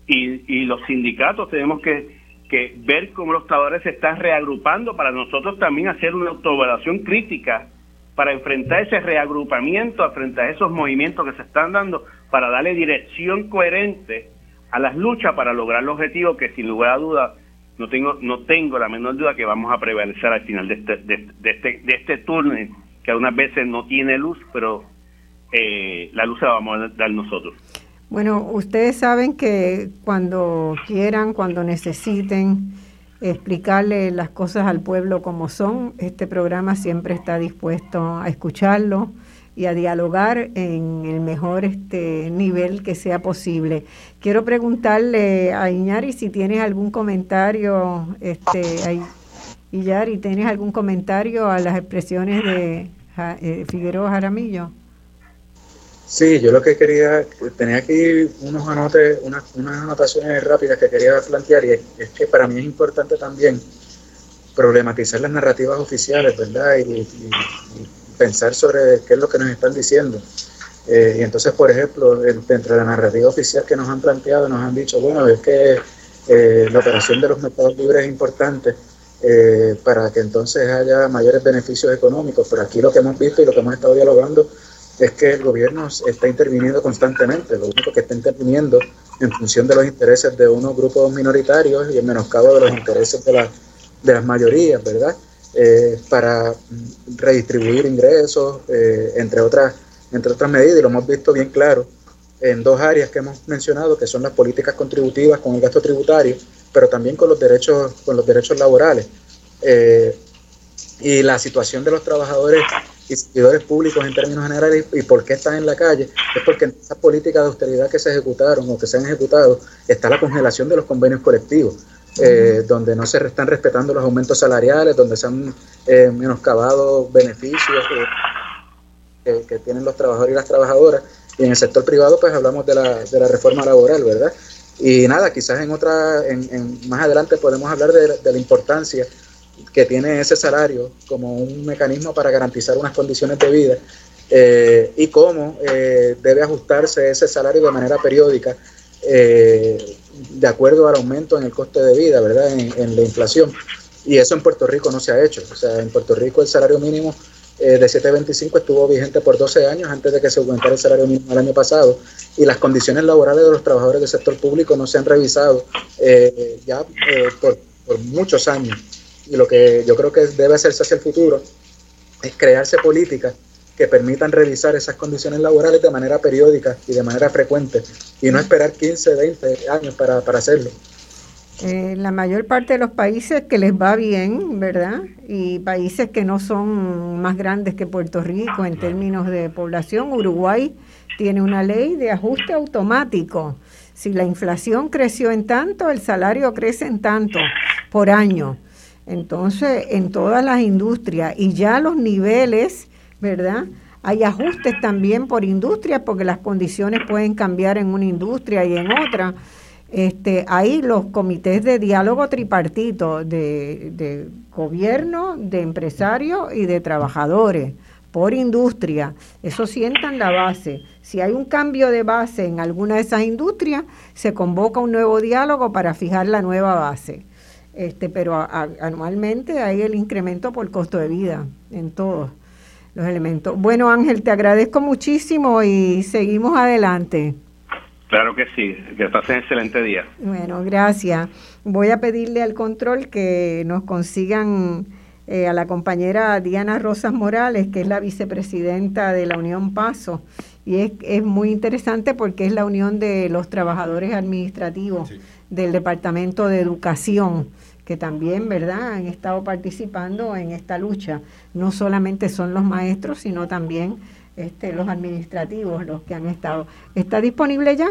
B: Y, y los sindicatos tenemos que que ver cómo los trabajadores se están reagrupando para nosotros también hacer una autoevaluación crítica para enfrentar ese reagrupamiento, enfrentar esos movimientos que se están dando, para darle dirección coherente a las luchas para lograr el objetivo que sin lugar a dudas no tengo no tengo la menor duda que vamos a prevalecer al final de este de, este de este túnel que algunas veces no tiene luz pero eh, la luz la vamos a dar nosotros
A: bueno, ustedes saben que cuando quieran, cuando necesiten explicarle las cosas al pueblo como son, este programa siempre está dispuesto a escucharlo y a dialogar en el mejor este nivel que sea posible. Quiero preguntarle a Iñari si tienes algún comentario este Yari, ¿tienes algún comentario a las expresiones de eh, Figueroa Jaramillo?
D: Sí, yo lo que quería, tenía aquí unos anotes, unas, anotaciones rápidas que quería plantear y es, que para mí es importante también problematizar las narrativas oficiales, ¿verdad? Y, pensar sobre qué es lo que nos están diciendo. Eh, y entonces, por ejemplo, dentro de la narrativa oficial que nos han planteado, nos han dicho, bueno, es que eh, la operación de los mercados libres es importante eh, para que entonces haya mayores beneficios económicos, pero aquí lo que hemos visto y lo que hemos estado dialogando es que el gobierno está interviniendo constantemente, lo único que está interviniendo en función de los intereses de unos grupos minoritarios y en menoscabo de los intereses de, de las mayorías, ¿verdad? Eh, para redistribuir ingresos, eh, entre, otras, entre otras medidas, y lo hemos visto bien claro en dos áreas que hemos mencionado, que son las políticas contributivas con el gasto tributario, pero también con los derechos, con los derechos laborales. Eh, y la situación de los trabajadores y servidores públicos en términos generales y por qué están en la calle, es porque en esas políticas de austeridad que se ejecutaron o que se han ejecutado está la congelación de los convenios colectivos, eh, donde no se están respetando los aumentos salariales, donde se han eh, menoscabado beneficios que, tienen los trabajadores y las trabajadoras. Y en el sector privado, pues hablamos de la, de la reforma laboral, ¿verdad? Y nada, quizás en otra, en, más adelante podemos hablar de, de la importancia que tiene ese salario como un mecanismo para garantizar unas condiciones de vida eh, y cómo eh, debe ajustarse ese salario de manera periódica eh, de acuerdo al aumento en el coste de vida, ¿verdad? En, la inflación. Y eso en Puerto Rico no se ha hecho. O sea, en Puerto Rico el salario mínimo de 7.25 estuvo vigente por 12 años antes de que se aumentara el salario mínimo el año pasado y las condiciones laborales de los trabajadores del sector público no se han revisado ya por, por muchos años y lo que yo creo que debe hacerse hacia el futuro es crearse políticas que permitan revisar esas condiciones laborales de manera periódica y de manera frecuente y no esperar 15, 20 años para, hacerlo.
A: Eh, la mayor parte de los países que les va bien, ¿verdad? Y países que no son más grandes que Puerto Rico en términos de población, Uruguay tiene una ley de ajuste automático. Si la inflación creció en tanto, el salario crece en tanto por año. Entonces, en todas las industrias y ya los niveles, ¿verdad? Hay ajustes también por industria porque las condiciones pueden cambiar en una industria y en otra. Este, hay los comités de diálogo tripartito de, de gobierno, de empresarios y de trabajadores por industria. Eso sientan la base. Si hay un cambio de base en alguna de esas industrias, se convoca un nuevo diálogo para fijar la nueva base este, pero anualmente hay el incremento por costo de vida en todos los elementos. Bueno, Ángel, te agradezco muchísimo y seguimos adelante.
B: Claro que sí, que pasen excelente día.
A: Bueno, gracias. Voy a pedirle al control que nos consigan eh, a la compañera Diana Rosas Morales, que es la vicepresidenta de la Unión Paso. Y es, es muy interesante porque es la unión de los trabajadores administrativos del Departamento de Educación que también, ¿verdad?, han estado participando en esta lucha. No solamente son los maestros, sino también este, los administrativos los que han estado. ¿Está disponible ya?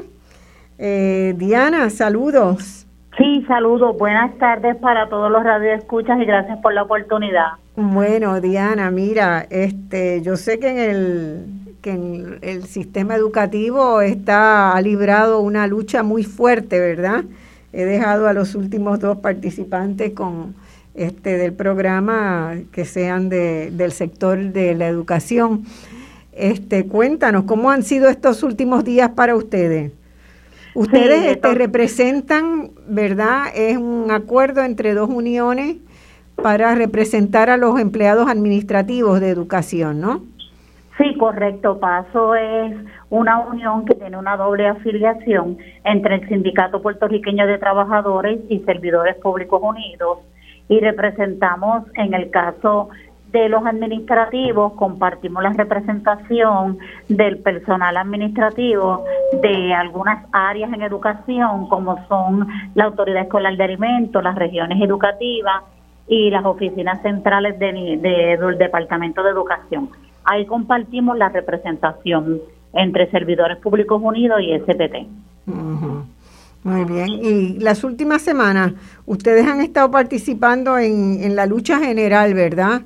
A: Eh, Diana, saludos.
E: Sí, saludos. Buenas tardes para todos los radioescuchas y gracias por la oportunidad.
A: Bueno, Diana, mira, este, yo sé que en el que en el sistema educativo está ha librado una lucha muy fuerte, ¿verdad? He dejado a los últimos dos participantes con este del programa que sean de, del sector de la educación. Este, cuéntanos cómo han sido estos últimos días para ustedes. Ustedes este, representan, ¿verdad? Es un acuerdo entre dos uniones para representar a los empleados administrativos de educación, ¿no?
E: Sí, correcto. Paso es una unión que tiene una doble afiliación entre el Sindicato Puertorriqueño de Trabajadores y Servidores Públicos Unidos y representamos en el caso de los administrativos, compartimos la representación del personal administrativo de algunas áreas en educación, como son la Autoridad Escolar de Alimentos, las regiones educativas y las oficinas centrales del Departamento de Educación. Ahí compartimos la representación entre Servidores Públicos Unidos y SPT.
A: Muy bien. Y las últimas semanas, ustedes han estado participando en, en la lucha general, ¿verdad?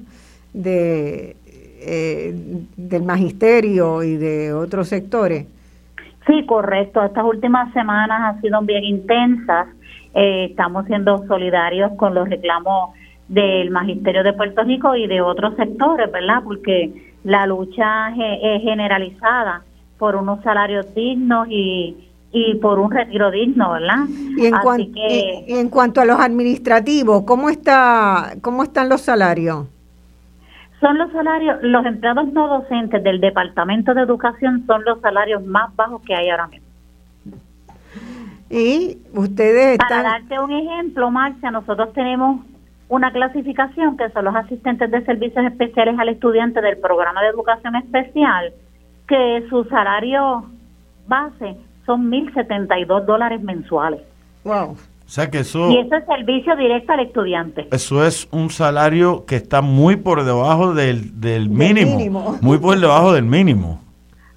A: De, eh, del magisterio y de otros sectores.
E: Sí, correcto. Estas últimas semanas han sido bien intensas. Eh, estamos siendo solidarios con los reclamos del magisterio de Puerto Rico y de otros sectores, ¿verdad? Porque la lucha es generalizada por unos salarios dignos y, y por un retiro digno, ¿verdad?
A: Y en, y en cuanto a los administrativos, ¿cómo está cómo están los salarios?
E: Son los salarios, los empleados no docentes del Departamento de Educación son los salarios más bajos que hay ahora mismo.
A: Y ustedes
E: están... Para darte un ejemplo, Marcia, nosotros tenemos una clasificación que son los asistentes de servicios especiales al estudiante del programa de educación especial, que su salario base son 1.072 dólares mensuales.
A: Wow.
C: O sea que eso...
E: Y eso es servicio directo al estudiante.
C: Eso es un salario que está muy por debajo del, del mínimo, Muy por debajo del mínimo.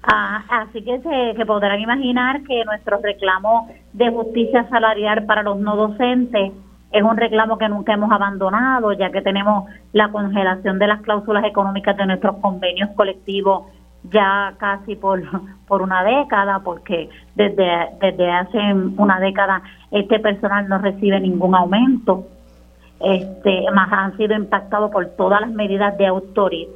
E: Ah, así que se que podrán imaginar que nuestro reclamo de justicia salarial para los no docentes es un reclamo que nunca hemos abandonado, ya que tenemos la congelación de las cláusulas económicas de nuestros convenios colectivos ya casi por, por una década, porque desde, desde hace una década este personal no recibe ningún aumento. Este, más han sido impactados por todas las medidas de,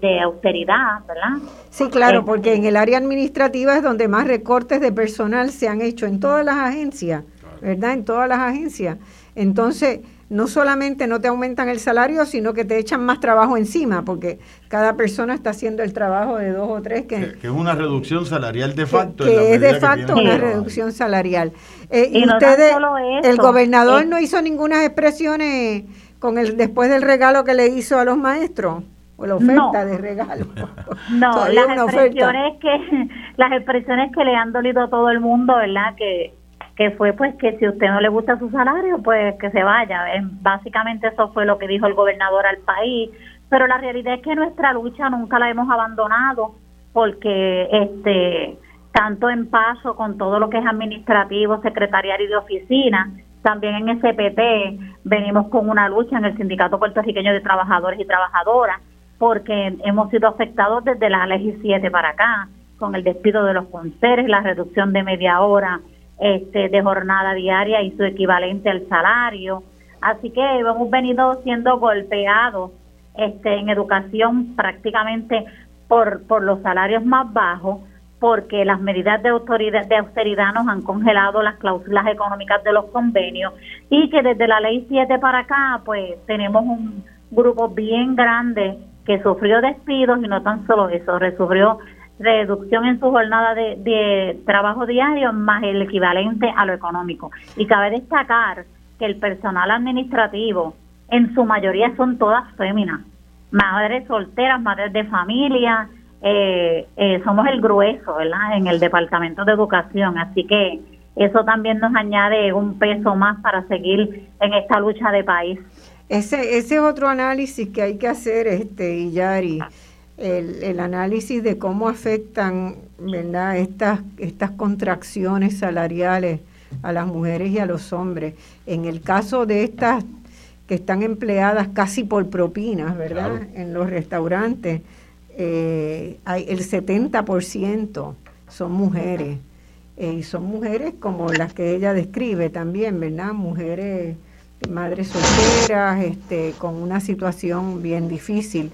E: de austeridad, ¿verdad?
A: Sí, claro, porque en el área administrativa es donde más recortes de personal se han hecho en todas las agencias, ¿verdad? En todas las agencias. Entonces, no solamente no te aumentan el salario, sino que te echan más trabajo encima, porque cada persona está haciendo el trabajo de dos o tres
C: que... Que, es una reducción salarial de facto.
A: Que, es de facto una reducción salarial. Eh, y, ustedes, el gobernador no hizo ninguna expresiones con el después del regalo que le hizo a los maestros o la oferta de regalo.
E: No, las expresiones que las expresiones que le han dolido a todo el mundo, ¿verdad? Que que fue pues que si usted no le gusta su salario, pues que se vaya. Básicamente eso fue lo que dijo el gobernador al país, pero la realidad es que nuestra lucha nunca la hemos abandonado porque este tanto en paso con todo lo que es administrativo, secretarial y de oficina, también en SPT venimos con una lucha en el Sindicato Puertorriqueño de Trabajadores y Trabajadoras porque hemos sido afectados desde la ley 7 para acá, con el despido de los conserjes, la reducción de media hora este, de jornada diaria y su equivalente al salario. Así que hemos venido siendo golpeados este, en educación prácticamente por, por los salarios más bajos, porque las medidas de, autoridad, de austeridad nos han congelado las cláusulas económicas de los convenios y que desde la ley 7 para acá, pues tenemos un grupo bien grande que sufrió despidos y no tan solo eso, sufrió reducción en su jornada de, trabajo diario más el equivalente a lo económico. Y cabe destacar que el personal administrativo en su mayoría son todas féminas, madres solteras, madres de familia, eh, eh, somos el grueso, ¿verdad? En el Departamento de Educación, así que eso también nos añade un peso más para seguir en esta lucha de país.
A: Ese, ese es otro análisis que hay que hacer, este, Yari el, el, análisis de cómo afectan ¿verdad? Estas, estas contracciones salariales a las mujeres y a los hombres. En el caso de estas que están empleadas casi por propinas, ¿verdad? En los restaurantes, eh, hay el 70% son mujeres. Eh, y son mujeres como las que ella describe también, ¿verdad? Mujeres, madres solteras, este, con una situación bien difícil.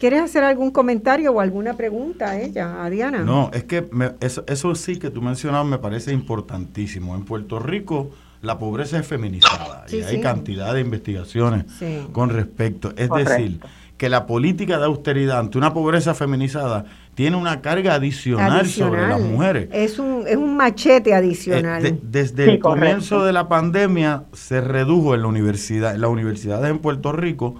A: ¿Quieres hacer algún comentario o alguna pregunta a ella, a Diana?
C: No, es que eso, sí que tú mencionabas me parece importantísimo. En Puerto Rico la pobreza es feminizada y hay cantidad de investigaciones con respecto. Es decir, que la política de austeridad ante una pobreza feminizada tiene una carga adicional, sobre las mujeres.
A: Es un, es un machete adicional.
C: Eh, desde el comienzo de la pandemia se redujo en la universidad, en las universidades en Puerto Rico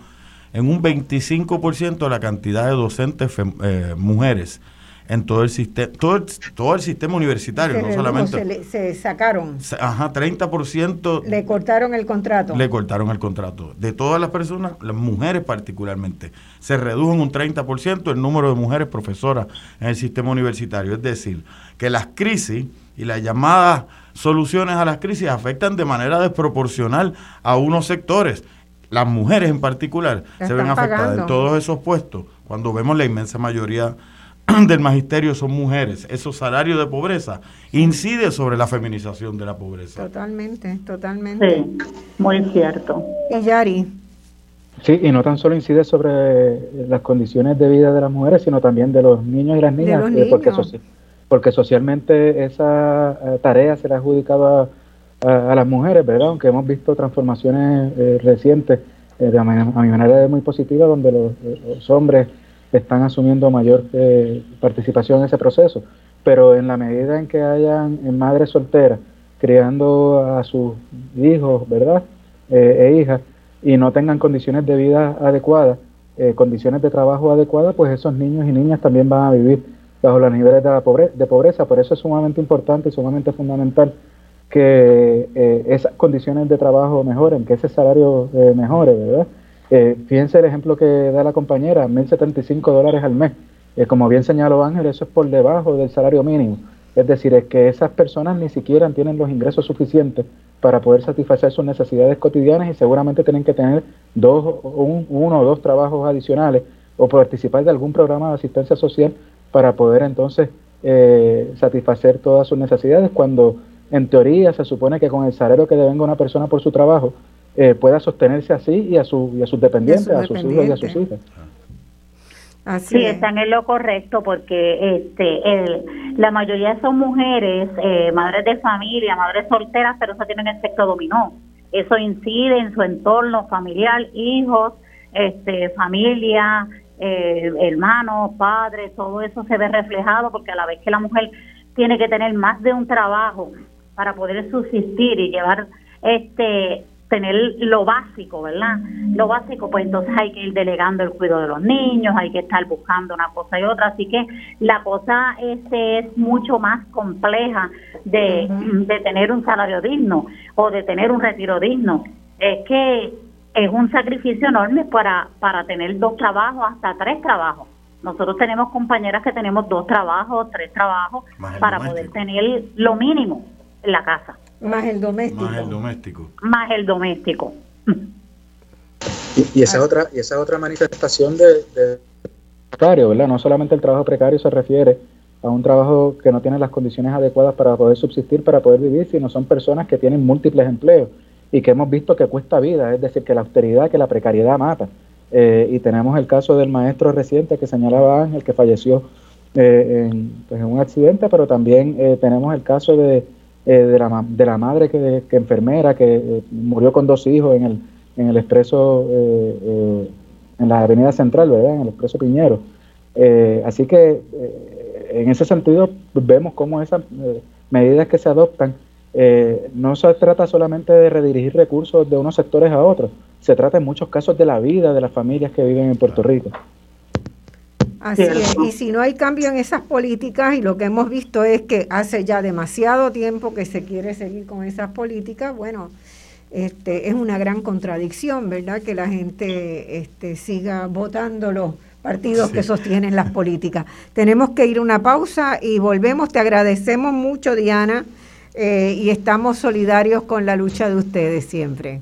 C: en un 25% la cantidad de docentes eh, mujeres en todo el sistema todo todo el sistema universitario, no solamente
A: se, sacaron.
C: Ajá, 30%
A: le cortaron el contrato.
C: Le cortaron el contrato. De todas las personas, las mujeres particularmente, se redujo en un 30% el número de mujeres profesoras en el sistema universitario, es decir, que las crisis y las llamadas soluciones a las crisis afectan de manera desproporcional a unos sectores. Las mujeres en particular se ven afectadas en todos esos puestos. Cuando vemos la inmensa mayoría del magisterio son mujeres, esos salarios de pobreza incide sobre la feminización de la pobreza.
A: Totalmente, totalmente.
E: Sí, muy cierto.
A: Y Yari.
F: Sí, y no tan solo incide sobre las condiciones de vida de las mujeres, sino también de los niños y las niñas,
A: eh,
F: porque, porque socialmente esa eh, tarea se le ha adjudicado a, las mujeres, ¿verdad? Aunque hemos visto transformaciones eh, recientes, de a, mi manera muy positiva, donde los hombres están asumiendo mayor eh, participación en ese proceso. Pero en la medida en que hayan madres solteras criando a sus hijos, ¿verdad? Eh, e hijas, y no tengan condiciones de vida adecuadas, eh, condiciones de trabajo adecuadas, pues esos niños y niñas también van a vivir bajo los niveles de, la de pobreza. Por eso es sumamente importante y sumamente fundamental que esas condiciones de trabajo mejoren, que ese salario mejore, ¿verdad? Eh, fíjense el ejemplo que da la compañera, 1.075 dólares al mes. Eh, como bien señaló Ángel, eso es por debajo del salario mínimo. Es decir, es que esas personas ni siquiera tienen los ingresos suficientes para poder satisfacer sus necesidades cotidianas y seguramente tienen que tener dos, un, uno o dos trabajos adicionales o participar de algún programa de asistencia social para poder entonces eh, satisfacer todas sus necesidades cuando en teoría se supone que con el salario que devenga una persona por su trabajo eh, pueda sostenerse así y a, su, y a sus dependientes, a, sus hijos y a sus hijas.
E: Así sí, están en lo correcto porque este el, la mayoría son mujeres, eh, madres de familia, madres solteras, pero eso tiene un efecto dominó. Eso incide en su entorno familiar, hijos, este familia, eh, hermanos, padres, todo eso se ve reflejado porque a la vez que la mujer tiene que tener más de un trabajo para poder subsistir y llevar este tener lo básico, ¿verdad? Lo básico, pues entonces hay que ir delegando el cuidado de los niños, hay que estar buscando una cosa y otra, así que la cosa este es mucho más compleja de, de tener un salario digno o de tener un retiro digno. Es que es un sacrificio enorme para, para tener dos trabajos, hasta tres trabajos. Nosotros tenemos compañeras que tenemos dos trabajos, tres trabajos, para poder tener lo mínimo la casa.
A: Más el doméstico.
C: Más el doméstico.
E: Más el doméstico.
F: Y, esa otra y esa otra manifestación de, precario, ¿verdad? No solamente el trabajo precario se refiere a un trabajo que no tiene las condiciones adecuadas para poder subsistir, para poder vivir, sino son personas que tienen múltiples empleos y que hemos visto que cuesta vida, es decir, que la austeridad, que la precariedad mata. Eh, y tenemos el caso del maestro reciente que señalaba Ángel, que falleció eh, en, pues, en, un accidente, pero también eh, tenemos el caso de eh, de, la, de la madre que, enfermera, que eh, murió con dos hijos en el, en el expreso, eh, en la avenida central, ¿verdad? En el expreso Piñero. así que en ese sentido vemos cómo esas medidas que se adoptan no se trata solamente de redirigir recursos de unos sectores a otros, se trata en muchos casos de la vida de las familias que viven en Puerto Rico.
A: Así es, y si no hay cambio en esas políticas, y lo que hemos visto es que hace ya demasiado tiempo que se quiere seguir con esas políticas, bueno, este, es una gran contradicción, ¿verdad? Que la gente este, siga votando los partidos que sostienen las políticas. Tenemos que ir a una pausa y volvemos. Te agradecemos mucho, Diana, eh, y estamos solidarios con la lucha de ustedes siempre.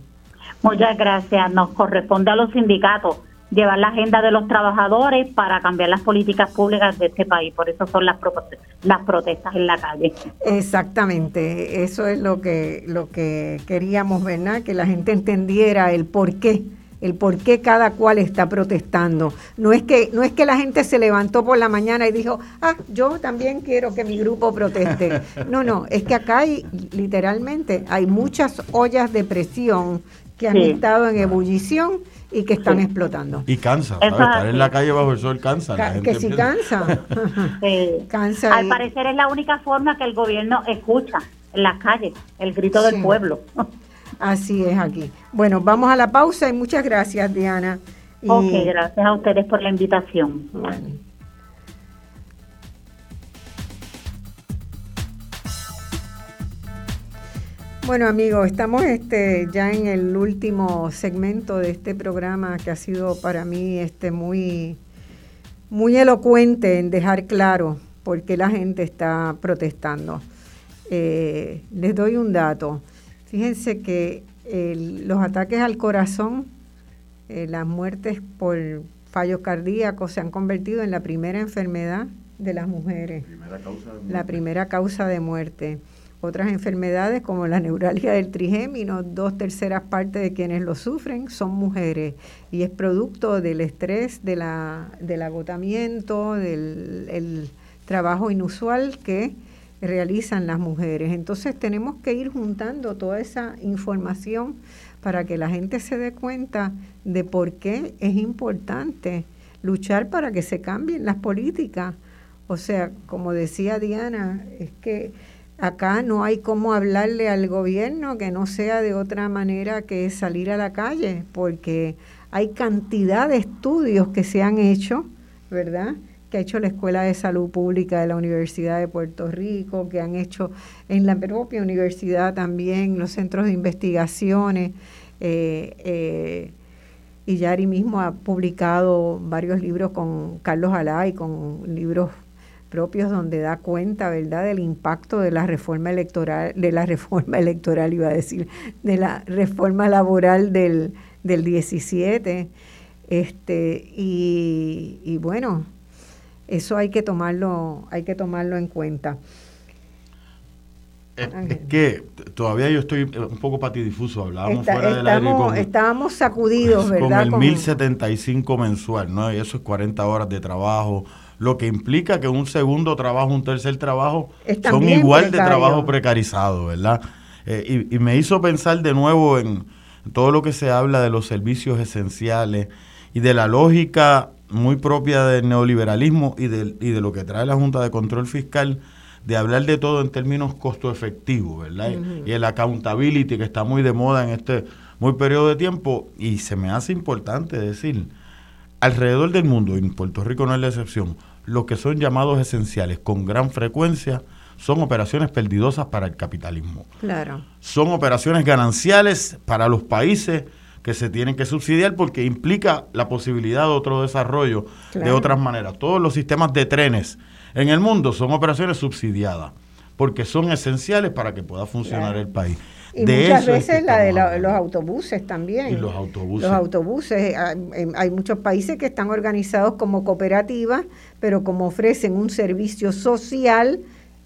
E: Muchas gracias. Nos corresponde a los sindicatos llevar la agenda de los trabajadores para cambiar las políticas públicas de este país. Por eso son las, las protestas en la calle.
A: Exactamente, eso es lo que, lo que queríamos, ¿verdad? Que la gente entendiera el por qué el por qué cada cual está protestando. No es que no es que la gente se levantó por la mañana y dijo, "Ah, yo también quiero que mi grupo proteste." No, no, es que acá hay literalmente hay muchas ollas de presión que han estado en ebullición y que están explotando.
C: Y cansa, Estar en la calle bajo el sol cansa.
A: que sí cansa.
E: cansa. Al parecer es la única forma que el gobierno escucha en las calles, el grito del pueblo.
A: Así es aquí. Bueno, vamos a la pausa y muchas gracias, Diana.
E: Ok, gracias a ustedes por la invitación.
A: Bueno amigos, estamos este, ya en el último segmento de este programa que ha sido para mí este, muy, muy elocuente en dejar claro por qué la gente está protestando. Eh, les doy un dato. Fíjense que los ataques al corazón, eh, las muertes por fallos cardíacos se han convertido en la primera enfermedad de las mujeres, la primera causa de muerte. Otras enfermedades como la neuralgia del trigémino, dos terceras partes de quienes lo sufren son mujeres y es producto del estrés, de la, del agotamiento, del trabajo inusual que realizan las mujeres. Entonces tenemos que ir juntando toda esa información para que la gente se dé cuenta de por qué es importante luchar para que se cambien las políticas. O sea, como decía Diana, es que Acá no hay cómo hablarle al gobierno que no sea de otra manera que salir a la calle, porque hay cantidad de estudios que se han hecho, ¿verdad? que ha hecho la Escuela de Salud Pública de la Universidad de Puerto Rico, que han hecho en la propia universidad también los centros de investigaciones. Eh, eh, y Yari mismo ha publicado varios libros con Carlos Alay, con libros propios donde da cuenta, ¿verdad?, del impacto de la reforma electoral, de la reforma electoral, iba a decir, de la reforma laboral del, del 17. Este, y, y bueno, eso hay que tomarlo, hay que tomarlo en cuenta.
C: Es, que todavía yo estoy un poco patidifuso, hablábamos fuera
A: del aire estábamos sacudidos, ¿verdad?
C: Con el 1075 mensual, ¿no? Y eso es 40 horas de trabajo, lo que implica que un segundo trabajo, un tercer trabajo son igual de trabajo precarizado, ¿verdad? Eh, y, me hizo pensar de nuevo en todo lo que se habla de los servicios esenciales y de la lógica muy propia del neoliberalismo y de, y de lo que trae la Junta de Control Fiscal de hablar de todo en términos costo efectivo, ¿verdad? Y el accountability que está muy de moda en este muy periodo de tiempo y se me hace importante decir, alrededor del mundo, y en Puerto Rico no es la excepción, lo que son llamados esenciales con gran frecuencia son operaciones perdidosas para el capitalismo.
A: Claro.
C: Son operaciones gananciales para los países que se tienen que subsidiar porque implica la posibilidad de otro desarrollo de otras maneras. Todos los sistemas de trenes en el mundo son operaciones subsidiadas porque son esenciales para que pueda funcionar el país.
A: Y muchas veces la de los autobuses también.
C: Y los autobuses.
A: Los autobuses. Hay, muchos países que están organizados como cooperativas, pero como ofrecen un servicio social,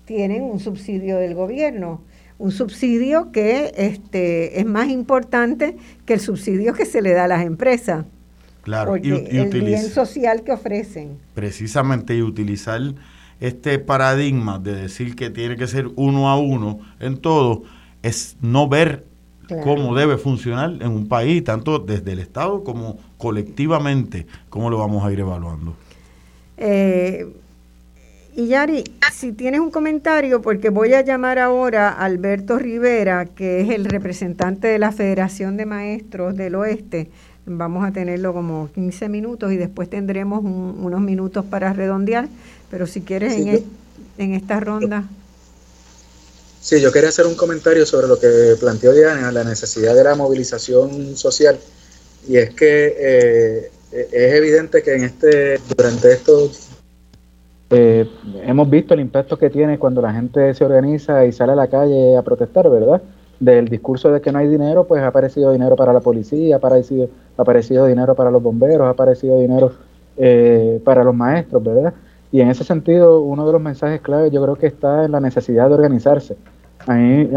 A: tienen un subsidio del gobierno. Un subsidio que este, es más importante que el subsidio que se le da a las empresas.
C: Claro,
A: y, el bien social que ofrecen.
C: Precisamente, y utilizar este paradigma de decir que tiene que ser uno a uno en todo es no ver cómo debe funcionar en un país, tanto desde el Estado como colectivamente, cómo lo vamos a ir evaluando.
A: Eh, y Yari, si tienes un comentario, porque voy a llamar ahora a Alberto Rivera, que es el representante de la Federación de Maestros del Oeste. Vamos a tenerlo como 15 minutos y después tendremos unos minutos para redondear. Pero si quieres en, en esta ronda.
F: Sí, yo quería hacer un comentario sobre lo que planteó Diana, la necesidad de la movilización social. Y es que eh, es evidente que en este, durante estos eh, hemos visto el impacto que tiene cuando la gente se organiza y sale a la calle a protestar, ¿verdad? Del discurso de que no hay dinero, pues ha aparecido dinero para la policía, ha aparecido, ha aparecido dinero para los bomberos, ha aparecido dinero eh, para los maestros, ¿verdad? Y en ese sentido, uno de los mensajes clave yo creo que está en la necesidad de organizarse. A mí,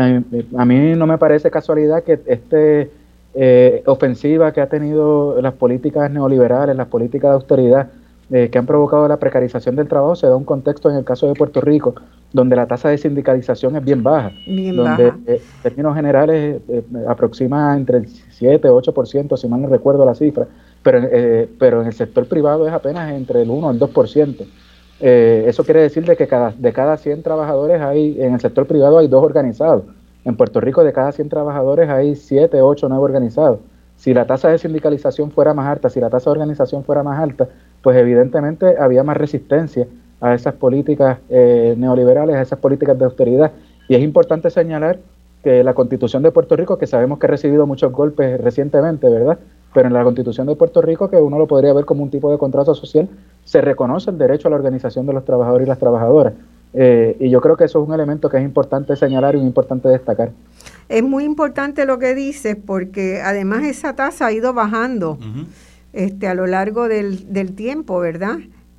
F: a mí, no me parece casualidad que este eh, ofensiva que ha tenido las políticas neoliberales, las políticas de austeridad eh, que han provocado la precarización del trabajo, se da un contexto en el caso de Puerto Rico, donde la tasa de sindicalización es bien baja, donde eh, en términos generales aproxima entre el 7 y 8%, si mal no recuerdo la cifra, pero, pero en el sector privado es apenas entre el 1 y el 2%. Eh, eso quiere decir de que cada, de cada 100 trabajadores hay, en el sector privado hay dos organizados. En Puerto Rico de cada 100 trabajadores hay 7, 8, 9 organizados. Si la tasa de sindicalización fuera más alta, si la tasa de organización fuera más alta, pues evidentemente había más resistencia a esas políticas eh, neoliberales, a esas políticas de austeridad. Y es importante señalar que la constitución de Puerto Rico, que sabemos que ha recibido muchos golpes recientemente, ¿verdad? Pero en la Constitución de Puerto Rico, que uno lo podría ver como un tipo de contrato social, se reconoce el derecho a la organización de los trabajadores y las trabajadoras.
D: Eh, y yo creo que eso es un elemento que es importante señalar y importante destacar.
A: Es muy importante lo que dices porque además esa tasa ha ido bajando este, a lo largo del, del tiempo, ¿verdad?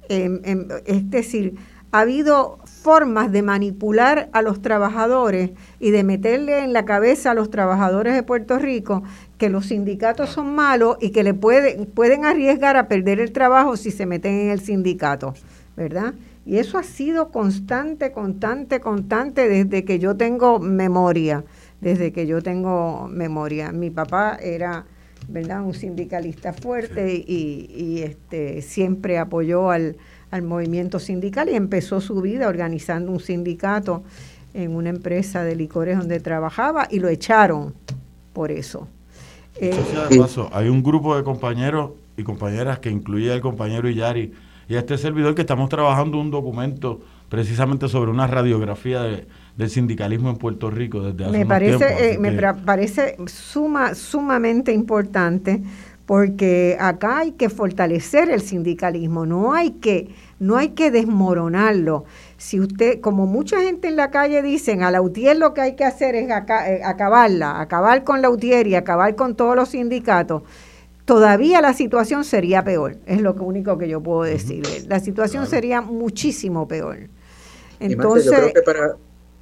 A: Em, em, es decir, ha habido formas de manipular a los trabajadores y de meterle en la cabeza a los trabajadores de Puerto Rico que los sindicatos son malos y que le pueden, pueden arriesgar a perder el trabajo si se meten en el sindicato, ¿verdad? Y eso ha sido constante, constante, constante desde que yo tengo memoria, desde que yo tengo memoria. Mi papá era, ¿verdad?, un sindicalista fuerte y, y este, siempre apoyó al, al movimiento sindical y empezó su vida organizando un sindicato en una empresa de licores donde trabajaba y lo echaron por eso.
C: Eh, hay un grupo de compañeros y compañeras que incluye al compañero Iyari y a este servidor que estamos trabajando un documento precisamente sobre una radiografía del sindicalismo en Puerto Rico desde hace
A: me parece eh, me parece suma, sumamente importante porque acá hay que fortalecer el sindicalismo, no hay que, no hay que desmoronarlo. Si usted, como mucha gente en la calle dicen, a la UTIER lo que hay que hacer es eh, acabarla, acabar con la UTIER y acabar con todos los sindicatos, todavía la situación sería peor, es lo único que yo puedo decir. La situación sería muchísimo peor. Entonces,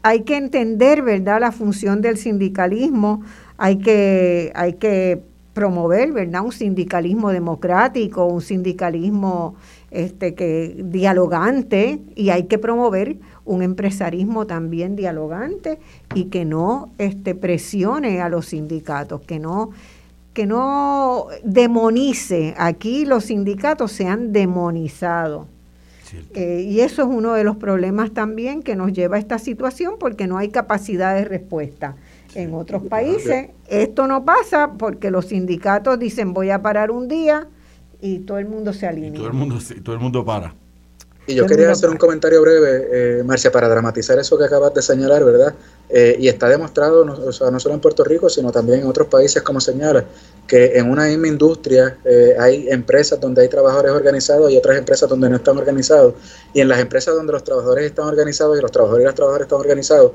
A: hay que entender, ¿verdad?, la función del sindicalismo, hay que, hay que promover, ¿verdad? Un sindicalismo democrático, un sindicalismo este, que dialogante y hay que promover un empresarismo también dialogante y que no este, presione a los sindicatos, que no que no demonice. Aquí los sindicatos se han demonizado. Eh, y eso es uno de los problemas también que nos lleva a esta situación porque no hay capacidad de respuesta. En otros países esto no pasa porque los sindicatos dicen voy a parar un día y todo el mundo se alinea.
C: todo el mundo, todo el mundo para.
D: Y yo quería hacer un comentario breve, eh, Marcia, para dramatizar eso que acabas de señalar, ¿verdad? Eh, y está demostrado, no, o sea, no solo en Puerto Rico, sino también en otros países, como señala, que en una misma industria eh, hay empresas donde hay trabajadores organizados y otras empresas donde no están organizados. Y en las empresas donde los trabajadores están organizados y los trabajadores y las trabajadoras están organizados,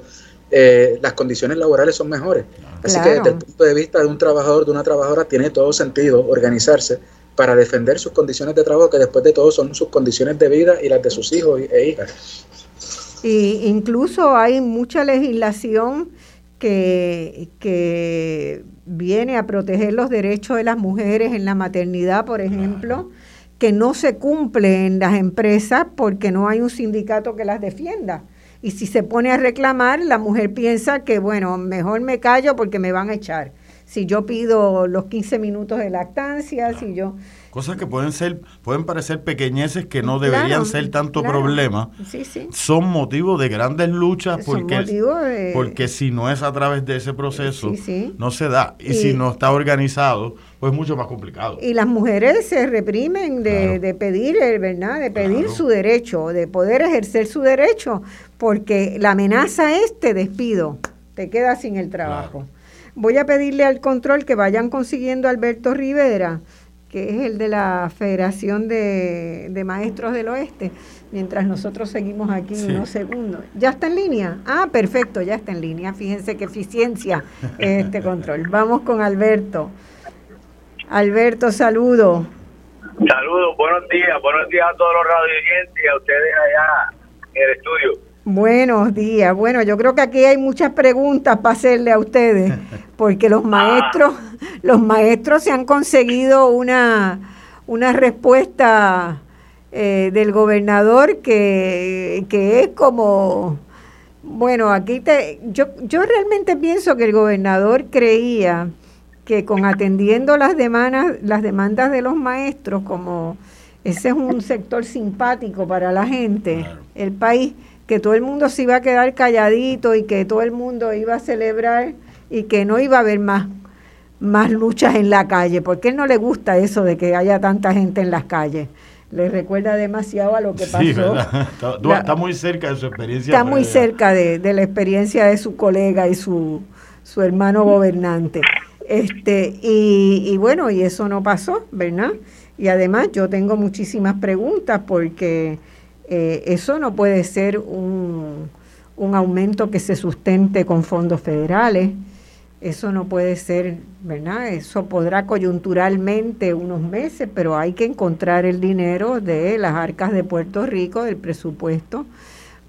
D: eh, las condiciones laborales son mejores. Así que desde el punto de vista de un trabajador, de una trabajadora, tiene todo sentido organizarse para defender sus condiciones de trabajo, que después de todo son sus condiciones de vida y las de sus hijos e hijas.
A: Y incluso hay mucha legislación que, que viene a proteger los derechos de las mujeres en la maternidad, por ejemplo, que no se cumple en las empresas porque no hay un sindicato que las defienda. Y si se pone a reclamar, la mujer piensa que, bueno, mejor me callo porque me van a echar. Si yo pido los 15 minutos de lactancia, si yo...
C: Cosas que pueden ser, pueden parecer pequeñeces que no deberían ser tanto problema, son motivos de grandes luchas porque, porque si no es a través de ese proceso, no se da. Y, si no está organizado, pues es mucho más complicado.
A: Y las mujeres se reprimen de, de pedir, ¿verdad? De pedir su derecho, de poder ejercer su derecho, porque la amenaza es te despido, te quedas sin el trabajo. Voy a pedirle al control que vayan consiguiendo a Alberto Rivera que es el de la Federación de, Maestros del Oeste, mientras nosotros seguimos aquí unos segundos. ¿Ya está en línea? Ah, perfecto, ya está en línea. Fíjense qué eficiencia este control. Vamos con Alberto. Alberto, saludo.
G: Saludos, buenos días, buenos días a todos los radioyentes y a ustedes allá en el estudio.
A: Buenos días. Bueno, yo creo que aquí hay muchas preguntas para hacerle a ustedes, porque los maestros, los maestros se han conseguido una, una respuesta eh, del gobernador que, que, es como, bueno, aquí te, yo, yo realmente pienso que el gobernador creía que con atendiendo las demandas, las demandas de los maestros, como ese es un sector simpático para la gente, el país que todo el mundo se iba a quedar calladito y que todo el mundo iba a celebrar y que no iba a haber más, más luchas en la calle, porque él no le gusta eso de que haya tanta gente en las calles. Le recuerda demasiado a lo que pasó.
C: Está, está, muy cerca de su experiencia.
A: Está muy cerca de, de, la experiencia de su colega y su, su hermano gobernante. Este, y, y bueno, y eso no pasó, ¿verdad? Y además yo tengo muchísimas preguntas porque Eh, eso no puede ser un, un aumento que se sustente con fondos federales. Eso no puede ser, ¿verdad? Eso podrá coyunturalmente unos meses, pero hay que encontrar el dinero de las arcas de Puerto Rico, del presupuesto,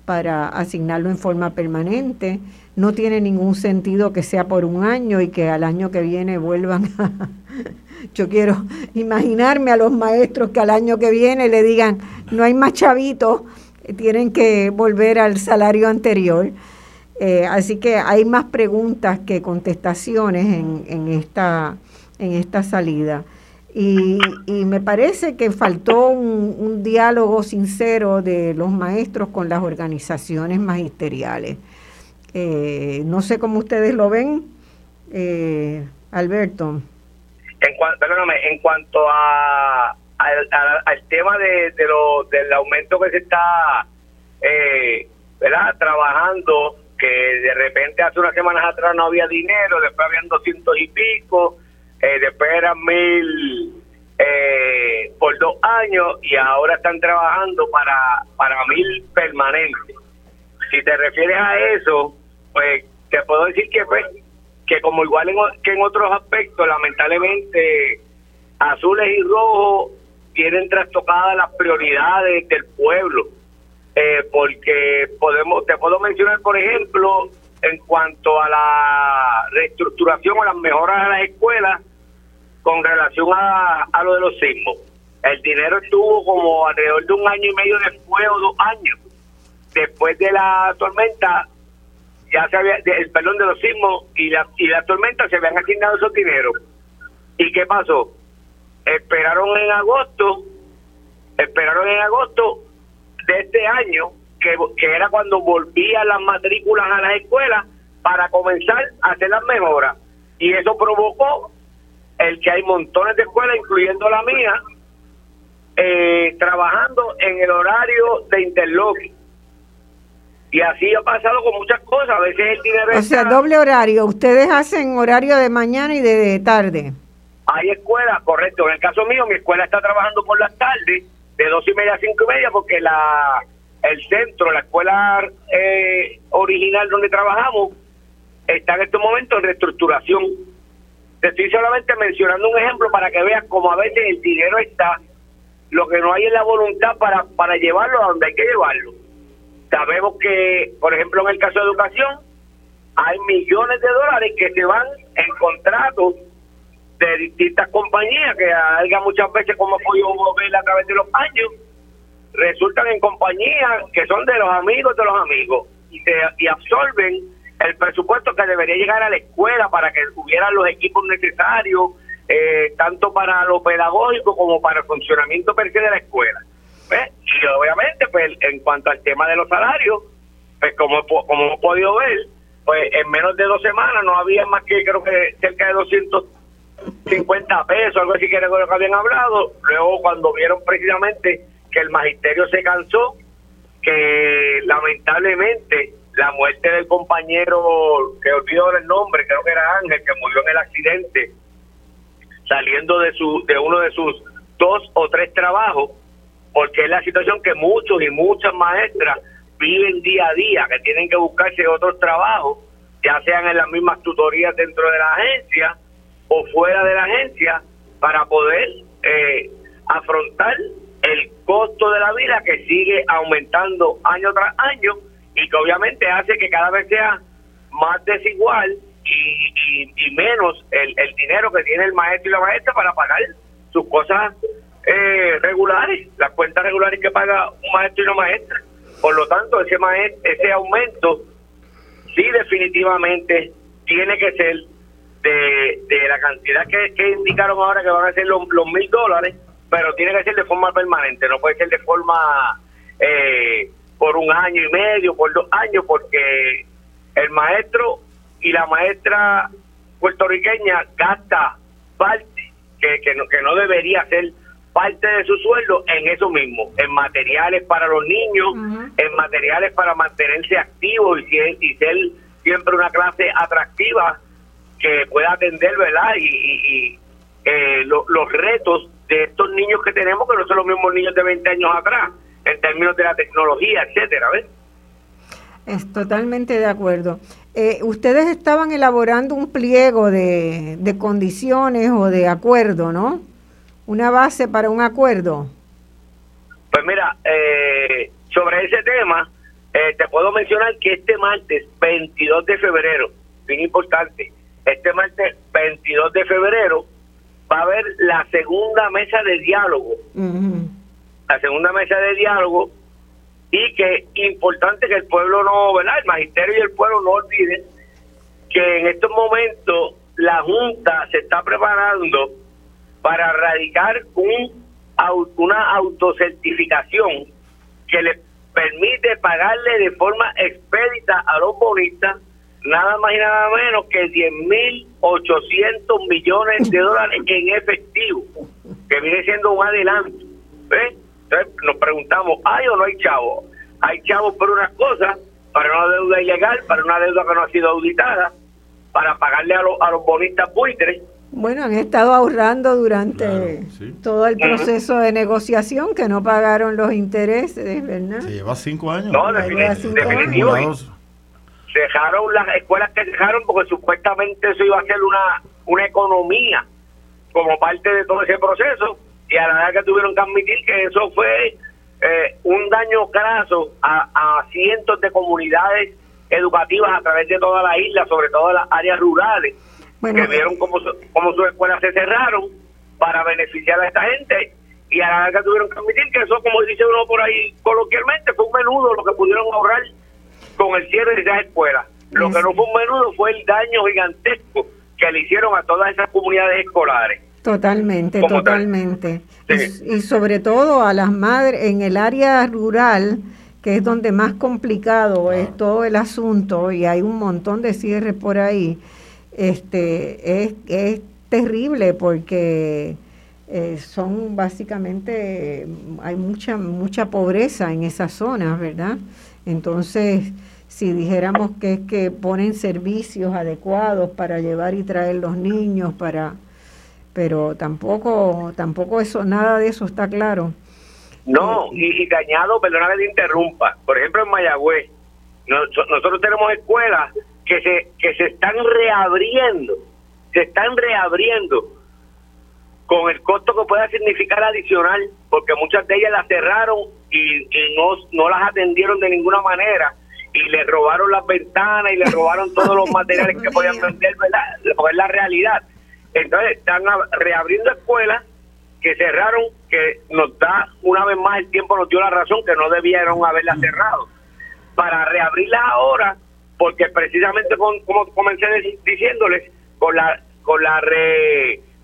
A: para asignarlo en forma permanente. No tiene ningún sentido que sea por un año y que al año que viene vuelvan a... Yo quiero imaginarme a los maestros que al año que viene le digan, no hay más chavitos, tienen que volver al salario anterior. Eh, así que hay más preguntas que contestaciones en, en, esta, en esta salida. Y, me parece que faltó un, un, diálogo sincero de los maestros con las organizaciones magisteriales. Eh, no sé cómo ustedes lo ven, eh, Alberto.
G: En, cuanto, en cuanto a, al, tema de, de lo, del aumento que se está eh, ¿verdad? trabajando que de repente hace unas semanas atrás no había dinero, después habían doscientos y pico, eh, después eran mil eh, por dos años y ahora están trabajando para, para mil permanentes. Si te refieres a eso, pues te puedo decir que pues, que como igual en, que en otros aspectos, lamentablemente azules y rojos tienen trastocadas las prioridades del pueblo eh, porque podemos te puedo mencionar, por ejemplo, en cuanto a la reestructuración o las mejoras a las escuelas con relación a, a lo de los sismos. El dinero estuvo como alrededor de un año y medio después o dos años. Después de la tormenta, ya se había, el perdón de los sismos y la, y la tormenta se habían asignado esos dineros. ¿Y qué pasó? Esperaron en agosto, esperaron en agosto de este año, que, que era cuando volvían las matrículas a las escuelas para comenzar a hacer las mejoras. Y eso provocó el que hay montones de escuelas, incluyendo la mía, eh, trabajando en el horario de interloque. Y así ha pasado con muchas cosas. A veces el dinero.
A: O sea, doble horario. Ustedes hacen horario de mañana y de tarde.
G: Hay escuelas, correcto. En el caso mío, mi escuela está trabajando por las tardes de dos y media a cinco y media porque la el centro, la escuela eh, original donde trabajamos está en este momento en reestructuración. Te estoy solamente mencionando un ejemplo para que veas cómo a veces el dinero está, lo que no hay es la voluntad para, para llevarlo a donde hay que llevarlo. Sabemos que, por ejemplo, en el caso de educación, hay millones de dólares que se van en contratos de distintas compañías que haya muchas veces como he podido ver a través de los años resultan en compañías que son de los amigos de los amigos y, y absorben el presupuesto que debería llegar a la escuela para que hubieran los equipos necesarios eh, tanto para lo pedagógico como para el funcionamiento per se de la escuela y obviamente pues en cuanto al tema de los salarios pues como como hemos podido ver pues en menos de dos semanas no había más que creo que cerca de 200 50 pesos, algo así que era lo que habían hablado. Luego, cuando vieron precisamente que el magisterio se cansó, que lamentablemente la muerte del compañero, que olvidó el nombre, creo que era Ángel, que murió en el accidente, saliendo de, su, de uno de sus dos o tres trabajos, porque es la situación que muchos y muchas maestras viven día a día, que tienen que buscarse otros trabajos, ya sean en las mismas tutorías dentro de la agencia, o fuera de la agencia para poder eh, afrontar el costo de la vida que sigue aumentando año tras año y que obviamente hace que cada vez sea más desigual y, y, menos el, el, dinero que tiene el maestro y la maestra para pagar sus cosas eh, regulares, las cuentas regulares que paga un maestro y una maestra. Por lo tanto, ese, ese aumento sí definitivamente tiene que ser de, de la cantidad que, que, indicaron ahora que van a ser los mil dólares, pero tiene que ser de forma permanente, no puede ser de forma eh, por un año y medio, por dos años, porque el maestro y la maestra puertorriqueña gasta parte que, que, no, que no debería ser parte de su sueldo en eso mismo, en materiales para los niños, en materiales para mantenerse activos y, y ser siempre una clase atractiva que pueda atender, ¿verdad? Y, eh, los retos de estos niños que tenemos, que no son los mismos niños de 20 años atrás. en términos de la tecnología, etcétera, ¿ves?
A: Es totalmente de acuerdo. Eh, ustedes estaban elaborando un pliego de, de condiciones o de acuerdo, ¿no? Una base para un acuerdo.
G: Pues mira, eh, sobre ese tema, eh, te puedo mencionar que este martes 22 de febrero, bien importante, este martes 22 de febrero va a haber la segunda mesa de diálogo. La segunda mesa de diálogo y que importante que el pueblo no, ¿verdad? El magisterio y el pueblo no olviden que en estos momentos la Junta se está preparando para radicar un una autocertificación que le permite pagarle de forma expedita a los bonistas nada más y nada menos que 10.800 millones de dólares en efectivo, que viene siendo un adelanto. Entonces nos preguntamos, ¿hay o no hay chavos? Hay chavos por unas cosas, para una deuda ilegal, para una deuda que no ha sido auditada, para pagarle a, los a los bonistas buitres
A: bueno, han estado ahorrando durante todo el proceso de negociación que no pagaron los intereses, ¿verdad?
C: Se lleva cinco años.
G: No, definitivamente. Dejaron las escuelas que dejaron porque supuestamente eso iba a ser una, una economía como parte de todo ese proceso y a la verdad que tuvieron que admitir que eso fue eh, un daño graso a, a cientos de comunidades educativas a través de toda la isla, sobre todo las áreas rurales que vieron cómo, cómo sus escuelas se cerraron para beneficiar a esta gente y a la larga tuvieron que admitir que eso, como dice uno por ahí coloquialmente, fue un menudo lo que pudieron ahorrar con el cierre de esas escuelas. Lo que no fue un menudo fue el daño gigantesco que le hicieron a todas esas comunidades escolares.
A: Totalmente, totalmente. Y, sobre todo a las madres en el área rural, que es donde más complicado es todo el asunto y hay un montón de cierres por ahí este, es, es terrible porque eh, son básicamente, hay mucha, mucha pobreza en esas zonas, ¿verdad? Entonces, si dijéramos que es que ponen servicios adecuados para llevar y traer los niños, para pero tampoco, tampoco eso, nada de eso está claro.
G: No, y, y dañado, perdona que te interrumpa, por ejemplo en Mayagüez, nosotros tenemos escuelas que se, que se están reabriendo, se están reabriendo con el costo que pueda significar adicional, porque muchas de ellas las cerraron y, no, no las atendieron de ninguna manera y le robaron las ventanas y le robaron todos los materiales que podían vender, ¿verdad? Es la realidad. Entonces están reabriendo escuelas que cerraron, que nos da una vez más el tiempo, nos dio la razón que no debieron haberlas cerrado. Para reabrirlas ahora porque precisamente con, como comencé diciéndoles con la con la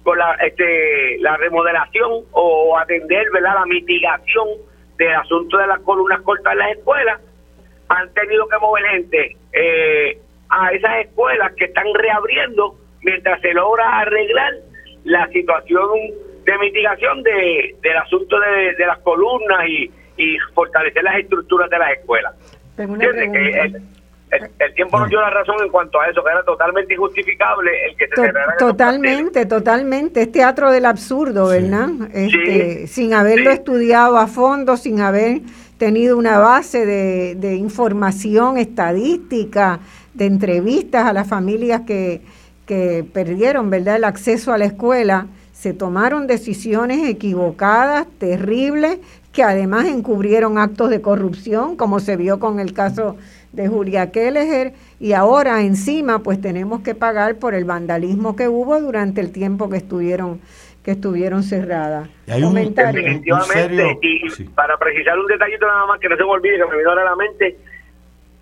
G: con la este la remodelación o atender verdad la mitigación del asunto de las columnas cortas en las escuelas han tenido que mover gente eh, a esas escuelas que están reabriendo mientras se logra arreglar la situación de mitigación de, del asunto de, las columnas y, y fortalecer las estructuras de las escuelas. El, tiempo nos dio la razón en cuanto a eso, que era totalmente injustificable el que se cerrara
A: Totalmente, totalmente. Es teatro del absurdo, ¿verdad? Este, Sin haberlo estudiado a fondo, sin haber tenido una base de, de información estadística, de entrevistas a las familias que, que perdieron, ¿verdad?, el acceso a la escuela. Se tomaron decisiones equivocadas, terribles, que además encubrieron actos de corrupción, como se vio con el caso de Julia Kelleher y ahora encima pues tenemos que pagar por el vandalismo que hubo durante el tiempo que estuvieron que estuvieron cerradas.
G: Y Definitivamente, y para precisar un detallito nada más que no se me olvide, que me vino a la mente,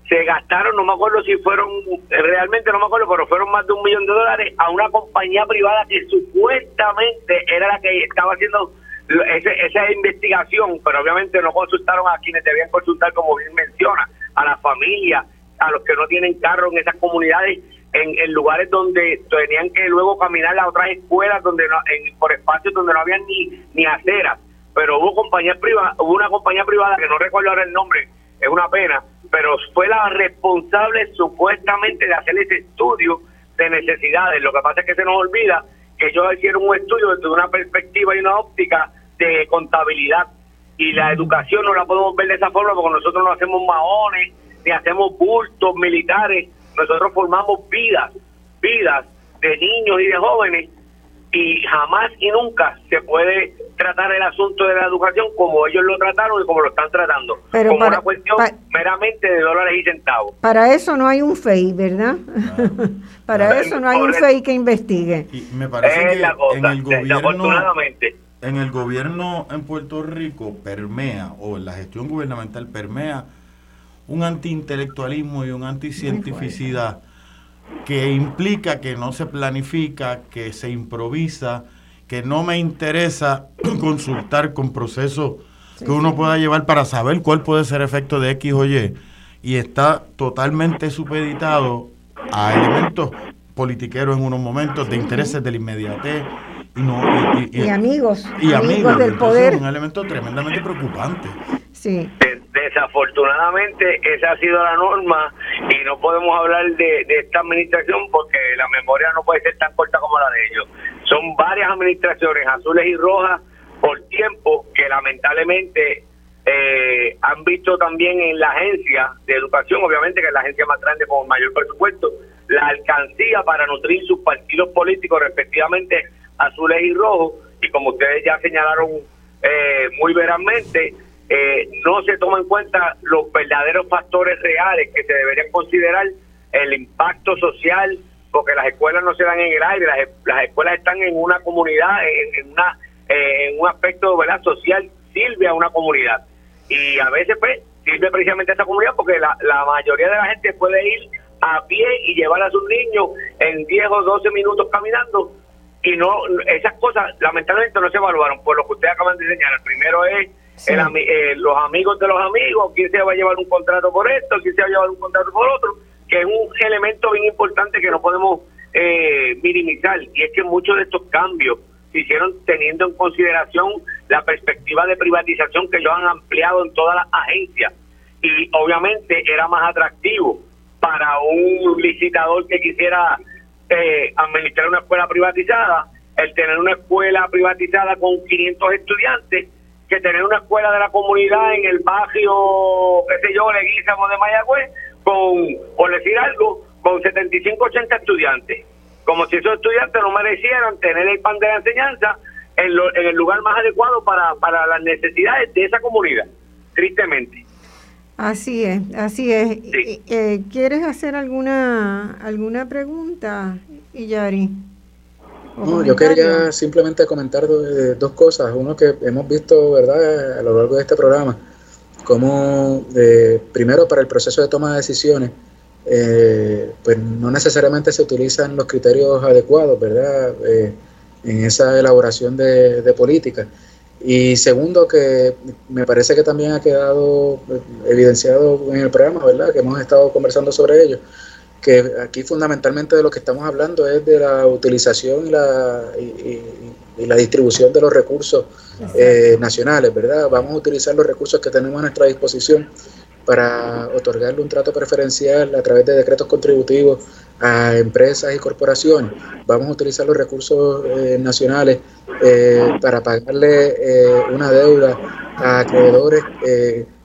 G: se gastaron, no me acuerdo si fueron, realmente no me acuerdo, pero fueron más de un millón de dólares a una compañía privada que supuestamente era la que estaba haciendo esa investigación, pero obviamente no consultaron a quienes debían consultar, como bien menciona a la familia, a los que no tienen carro en esas comunidades, en, lugares donde tenían que luego caminar a otras escuelas donde no, en, por espacios donde no había ni, ni aceras. Pero hubo compañías privadas, hubo una compañía privada que no recuerdo ahora el nombre, es una pena, pero fue la responsable supuestamente de hacer ese estudio de necesidades. Lo que pasa es que se nos olvida que ellos hicieron un estudio desde una perspectiva y una óptica de contabilidad y la educación no la podemos ver de esa forma porque nosotros no hacemos maones ni hacemos bultos militares, nosotros formamos vidas, vidas de niños y de jóvenes y jamás y nunca se puede tratar el asunto de la educación como ellos lo trataron y como lo están tratando, como una cuestión meramente de dólares y centavos.
A: Para eso no hay un FEI, ¿verdad? para eso no hay un FEI que investigue.
C: Y me parece que en el gobierno, en el gobierno en Puerto Rico permea, o en la gestión gubernamental permea, un antiintelectualismo y un anticientificidad que implica que no se planifica, que se improvisa, que no me interesa consultar con procesos que uno pueda llevar para saber cuál puede ser el efecto de X o Y, y está totalmente supeditado a elementos politiqueros en unos momentos, de intereses de la inmediatez.
A: Y, no, y, amigos, y amigos, del poder.
C: Es un elemento tremendamente preocupante.
A: Sí.
G: Desafortunadamente esa ha sido la norma y no podemos hablar de, esta administración porque la memoria no puede ser tan corta como la de ellos. Son varias administraciones, azules y rojas, por tiempo que lamentablemente eh, han visto también en la agencia de educación, obviamente que es la agencia más grande con mayor presupuesto, la alcancía para nutrir sus partidos políticos respectivamente azules y rojos y como ustedes ya señalaron eh, muy verazmente, eh, no se toma en cuenta los verdaderos factores reales que se deberían considerar, el impacto social, porque las escuelas no se dan en el aire, las, escuelas están en una comunidad, en, una eh, en un aspecto ¿verdad? social, sirve a una comunidad. Y a veces pues sirve precisamente a esa comunidad porque la, la mayoría de la gente puede ir a pie y llevar a sus niños en 10 o 12 minutos caminando y no esas cosas lamentablemente no se evaluaron por lo que ustedes acaban de enseñar. El primero es eh, los amigos de los amigos, quién se va a llevar un contrato por esto, quién se va a llevar un contrato por otro, que es un elemento bien importante que no podemos eh, minimizar. Y es que muchos de estos cambios se hicieron teniendo en consideración la perspectiva de privatización que ellos han ampliado en todas las agencias. Y obviamente era más atractivo para un licitador que quisiera eh, administrar una escuela privatizada, el tener una escuela privatizada con 500 estudiantes que tener una escuela de la comunidad en el barrio, qué sé yo, Leguízamo de Mayagüez, con, por decir algo, con 75, 80 estudiantes. Como si esos estudiantes no merecieran tener el pan de la enseñanza en, en el lugar más adecuado para, para las necesidades de esa comunidad, tristemente.
A: Así es, así es. Eh, ¿Quieres hacer alguna alguna pregunta, Iyari?
D: No, yo quería simplemente comentar dos, cosas. Uno que hemos visto, ¿verdad?, a lo largo de este programa, como eh, primero para el proceso de toma de decisiones, eh, pues no necesariamente se utilizan los criterios adecuados, ¿verdad?, eh, en esa elaboración de, de políticas. Y segundo, que me parece que también ha quedado evidenciado en el programa, ¿verdad?, que hemos estado conversando sobre ello, que aquí fundamentalmente de lo que estamos hablando es de la utilización y la, y, la distribución de los recursos eh, nacionales, ¿verdad? Vamos a utilizar los recursos que tenemos a nuestra disposición para otorgarle un trato preferencial a través de decretos contributivos a empresas y corporaciones. Vamos a utilizar los recursos eh, nacionales eh, para pagarle una deuda a acreedores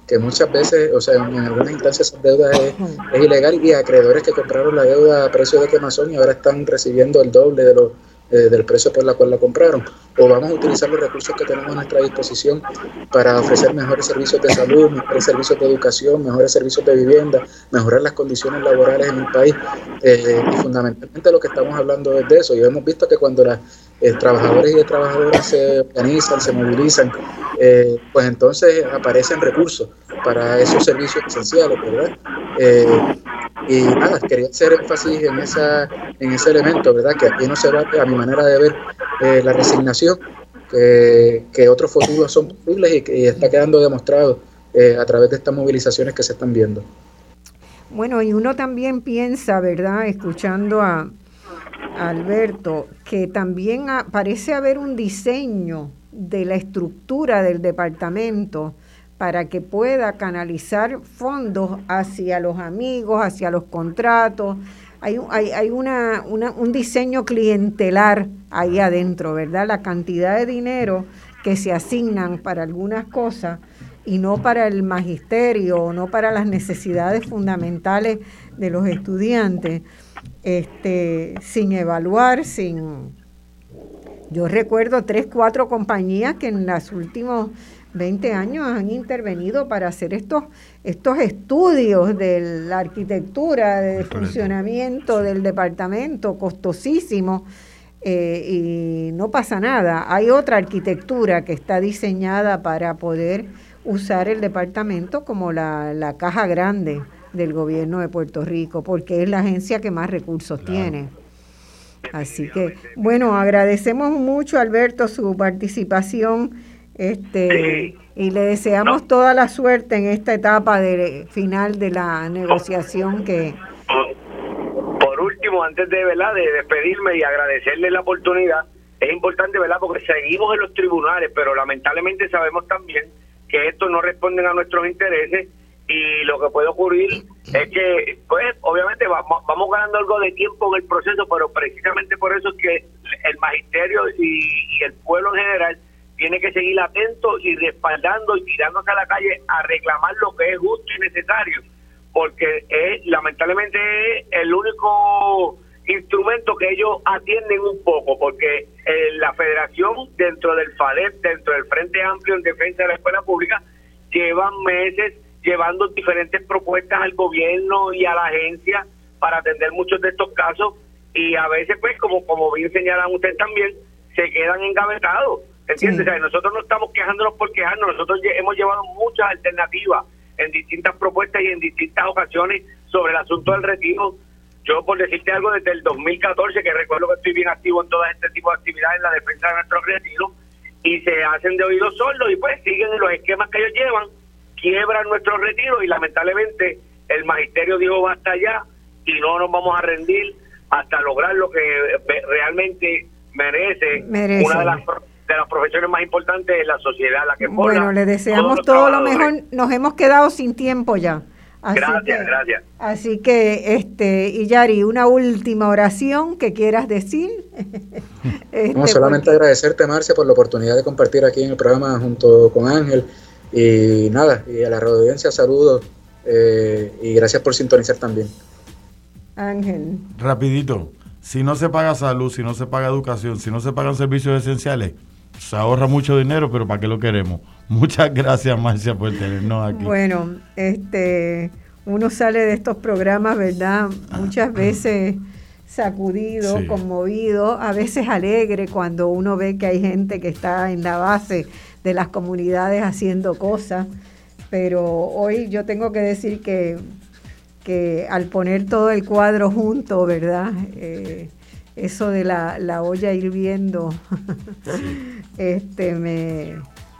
D: que muchas veces, o sea, en algunas instancias esa deuda es, ilegal y acreedores que compraron la deuda a precio de quemazón y ahora están recibiendo el doble de lo, eh, del precio por la cual la compraron. O vamos a utilizar los recursos que tenemos a nuestra disposición para ofrecer mejores servicios de salud, mejores servicios de educación, mejores servicios de vivienda, mejorar las condiciones laborales en el país. Eh, y fundamentalmente lo que estamos hablando es de eso. Y hemos visto que cuando las eh, trabajadores y trabajadoras se organizan, se movilizan, eh, pues entonces aparecen recursos para esos servicios esenciales, ¿verdad? Y nada, quería hacer énfasis en, esa, en ese elemento, ¿verdad? Que aquí no se va, a mi manera de ver, la resignación, que, otros futuros son posibles y que está quedando demostrado a través de estas movilizaciones que se están viendo.
A: Bueno, y uno también piensa, ¿verdad? Escuchando a, Alberto, que también parece haber un diseño de la estructura del departamento para que pueda canalizar fondos hacia los amigos, hacia los contratos. Hay, hay, hay una, un diseño clientelar ahí adentro, ¿verdad? La cantidad de dinero que se asignan para algunas cosas y no para el magisterio o no para las necesidades fundamentales de los estudiantes, este, sin evaluar, sin... Yo recuerdo tres, cuatro compañías que en los últimos 20 años han intervenido para hacer estos, estos estudios de la arquitectura, del funcionamiento del departamento, costosísimo, eh, y no pasa nada. Hay otra arquitectura que está diseñada para poder usar el departamento como la, la caja grande del gobierno de Puerto Rico, porque es la agencia que más recursos tiene. Así que, bueno, agradecemos mucho, Alberto, su participación este, y le deseamos toda la suerte en esta etapa de final de la negociación que...
G: Por último, antes de, ¿verdad? de despedirme y agradecerle la oportunidad, es importante, ¿verdad? Porque seguimos en los tribunales, pero lamentablemente sabemos también que estos no responden a nuestros intereses y lo que puede ocurrir es que, pues, obviamente vamos, vamos ganando algo de tiempo en el proceso, pero precisamente por eso es que el magisterio y, el pueblo en general tiene que seguir atento y respaldando y tirándose a la calle a reclamar lo que es justo y necesario, porque es lamentablemente es el único instrumento que ellos atienden un poco, porque eh, la federación dentro del FADEP, dentro del Frente Amplio en Defensa de la Escuela Pública, llevan meses llevando diferentes propuestas al gobierno y a la agencia para atender muchos de estos casos y a veces pues como como bien señalan ustedes también se quedan engavetados ¿entiendes? nosotros no estamos quejándonos por quejarnos nosotros hemos llevado muchas alternativas en distintas propuestas y en distintas ocasiones sobre el asunto del retiro. Yo por decirte algo desde el 2014 que recuerdo que estoy bien activo en todo este tipo de actividades en la defensa de nuestros retiros y se hacen de oídos sordos y pues siguen los esquemas que ellos llevan quiebran nuestro retiro y lamentablemente el magisterio dijo basta ya y no nos vamos a rendir hasta lograr lo que realmente merece, una de las, de las profesiones más importantes de la sociedad, la que
A: Bueno, le deseamos todo lo mejor. Nos hemos quedado sin tiempo ya.
G: gracias, gracias.
A: Así que, este, y Yari, una última oración que quieras decir.
D: este, no, solamente agradecerte, Marcia, por la oportunidad de compartir aquí en el programa junto con Ángel y nada, y a la audiencia saludos eh, y gracias por sintonizar también.
A: Ángel.
C: Rapidito, si no se paga salud, si no se paga educación, si no se pagan servicios esenciales, se ahorra mucho dinero, pero ¿para qué lo queremos? Muchas gracias, Marcia, por tenernos aquí.
A: Bueno, este, uno sale de estos programas, ¿verdad? Muchas veces sacudido, conmovido, a veces alegre cuando uno ve que hay gente que está en la base de las comunidades haciendo cosas, pero hoy yo tengo que decir que, que al poner todo el cuadro junto, ¿verdad? Eh, eso de la, la, olla hirviendo, este, me,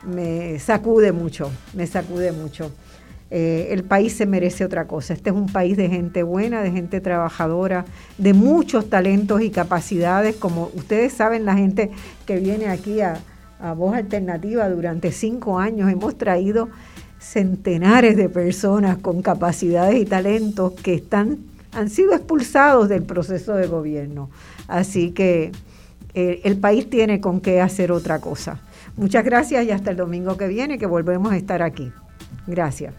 A: me sacude mucho, me sacude mucho. Eh, el país se merece otra cosa. Este es un país de gente buena, de gente trabajadora, de muchos talentos y capacidades. Como ustedes saben, la gente que viene aquí a, a Voz Alternativa durante cinco años hemos traído centenares de personas con capacidades y talentos que están, han sido expulsados del proceso de gobierno. Así que eh, el país tiene con qué hacer otra cosa. Muchas gracias y hasta el domingo que viene que volvemos a estar aquí. Gracias.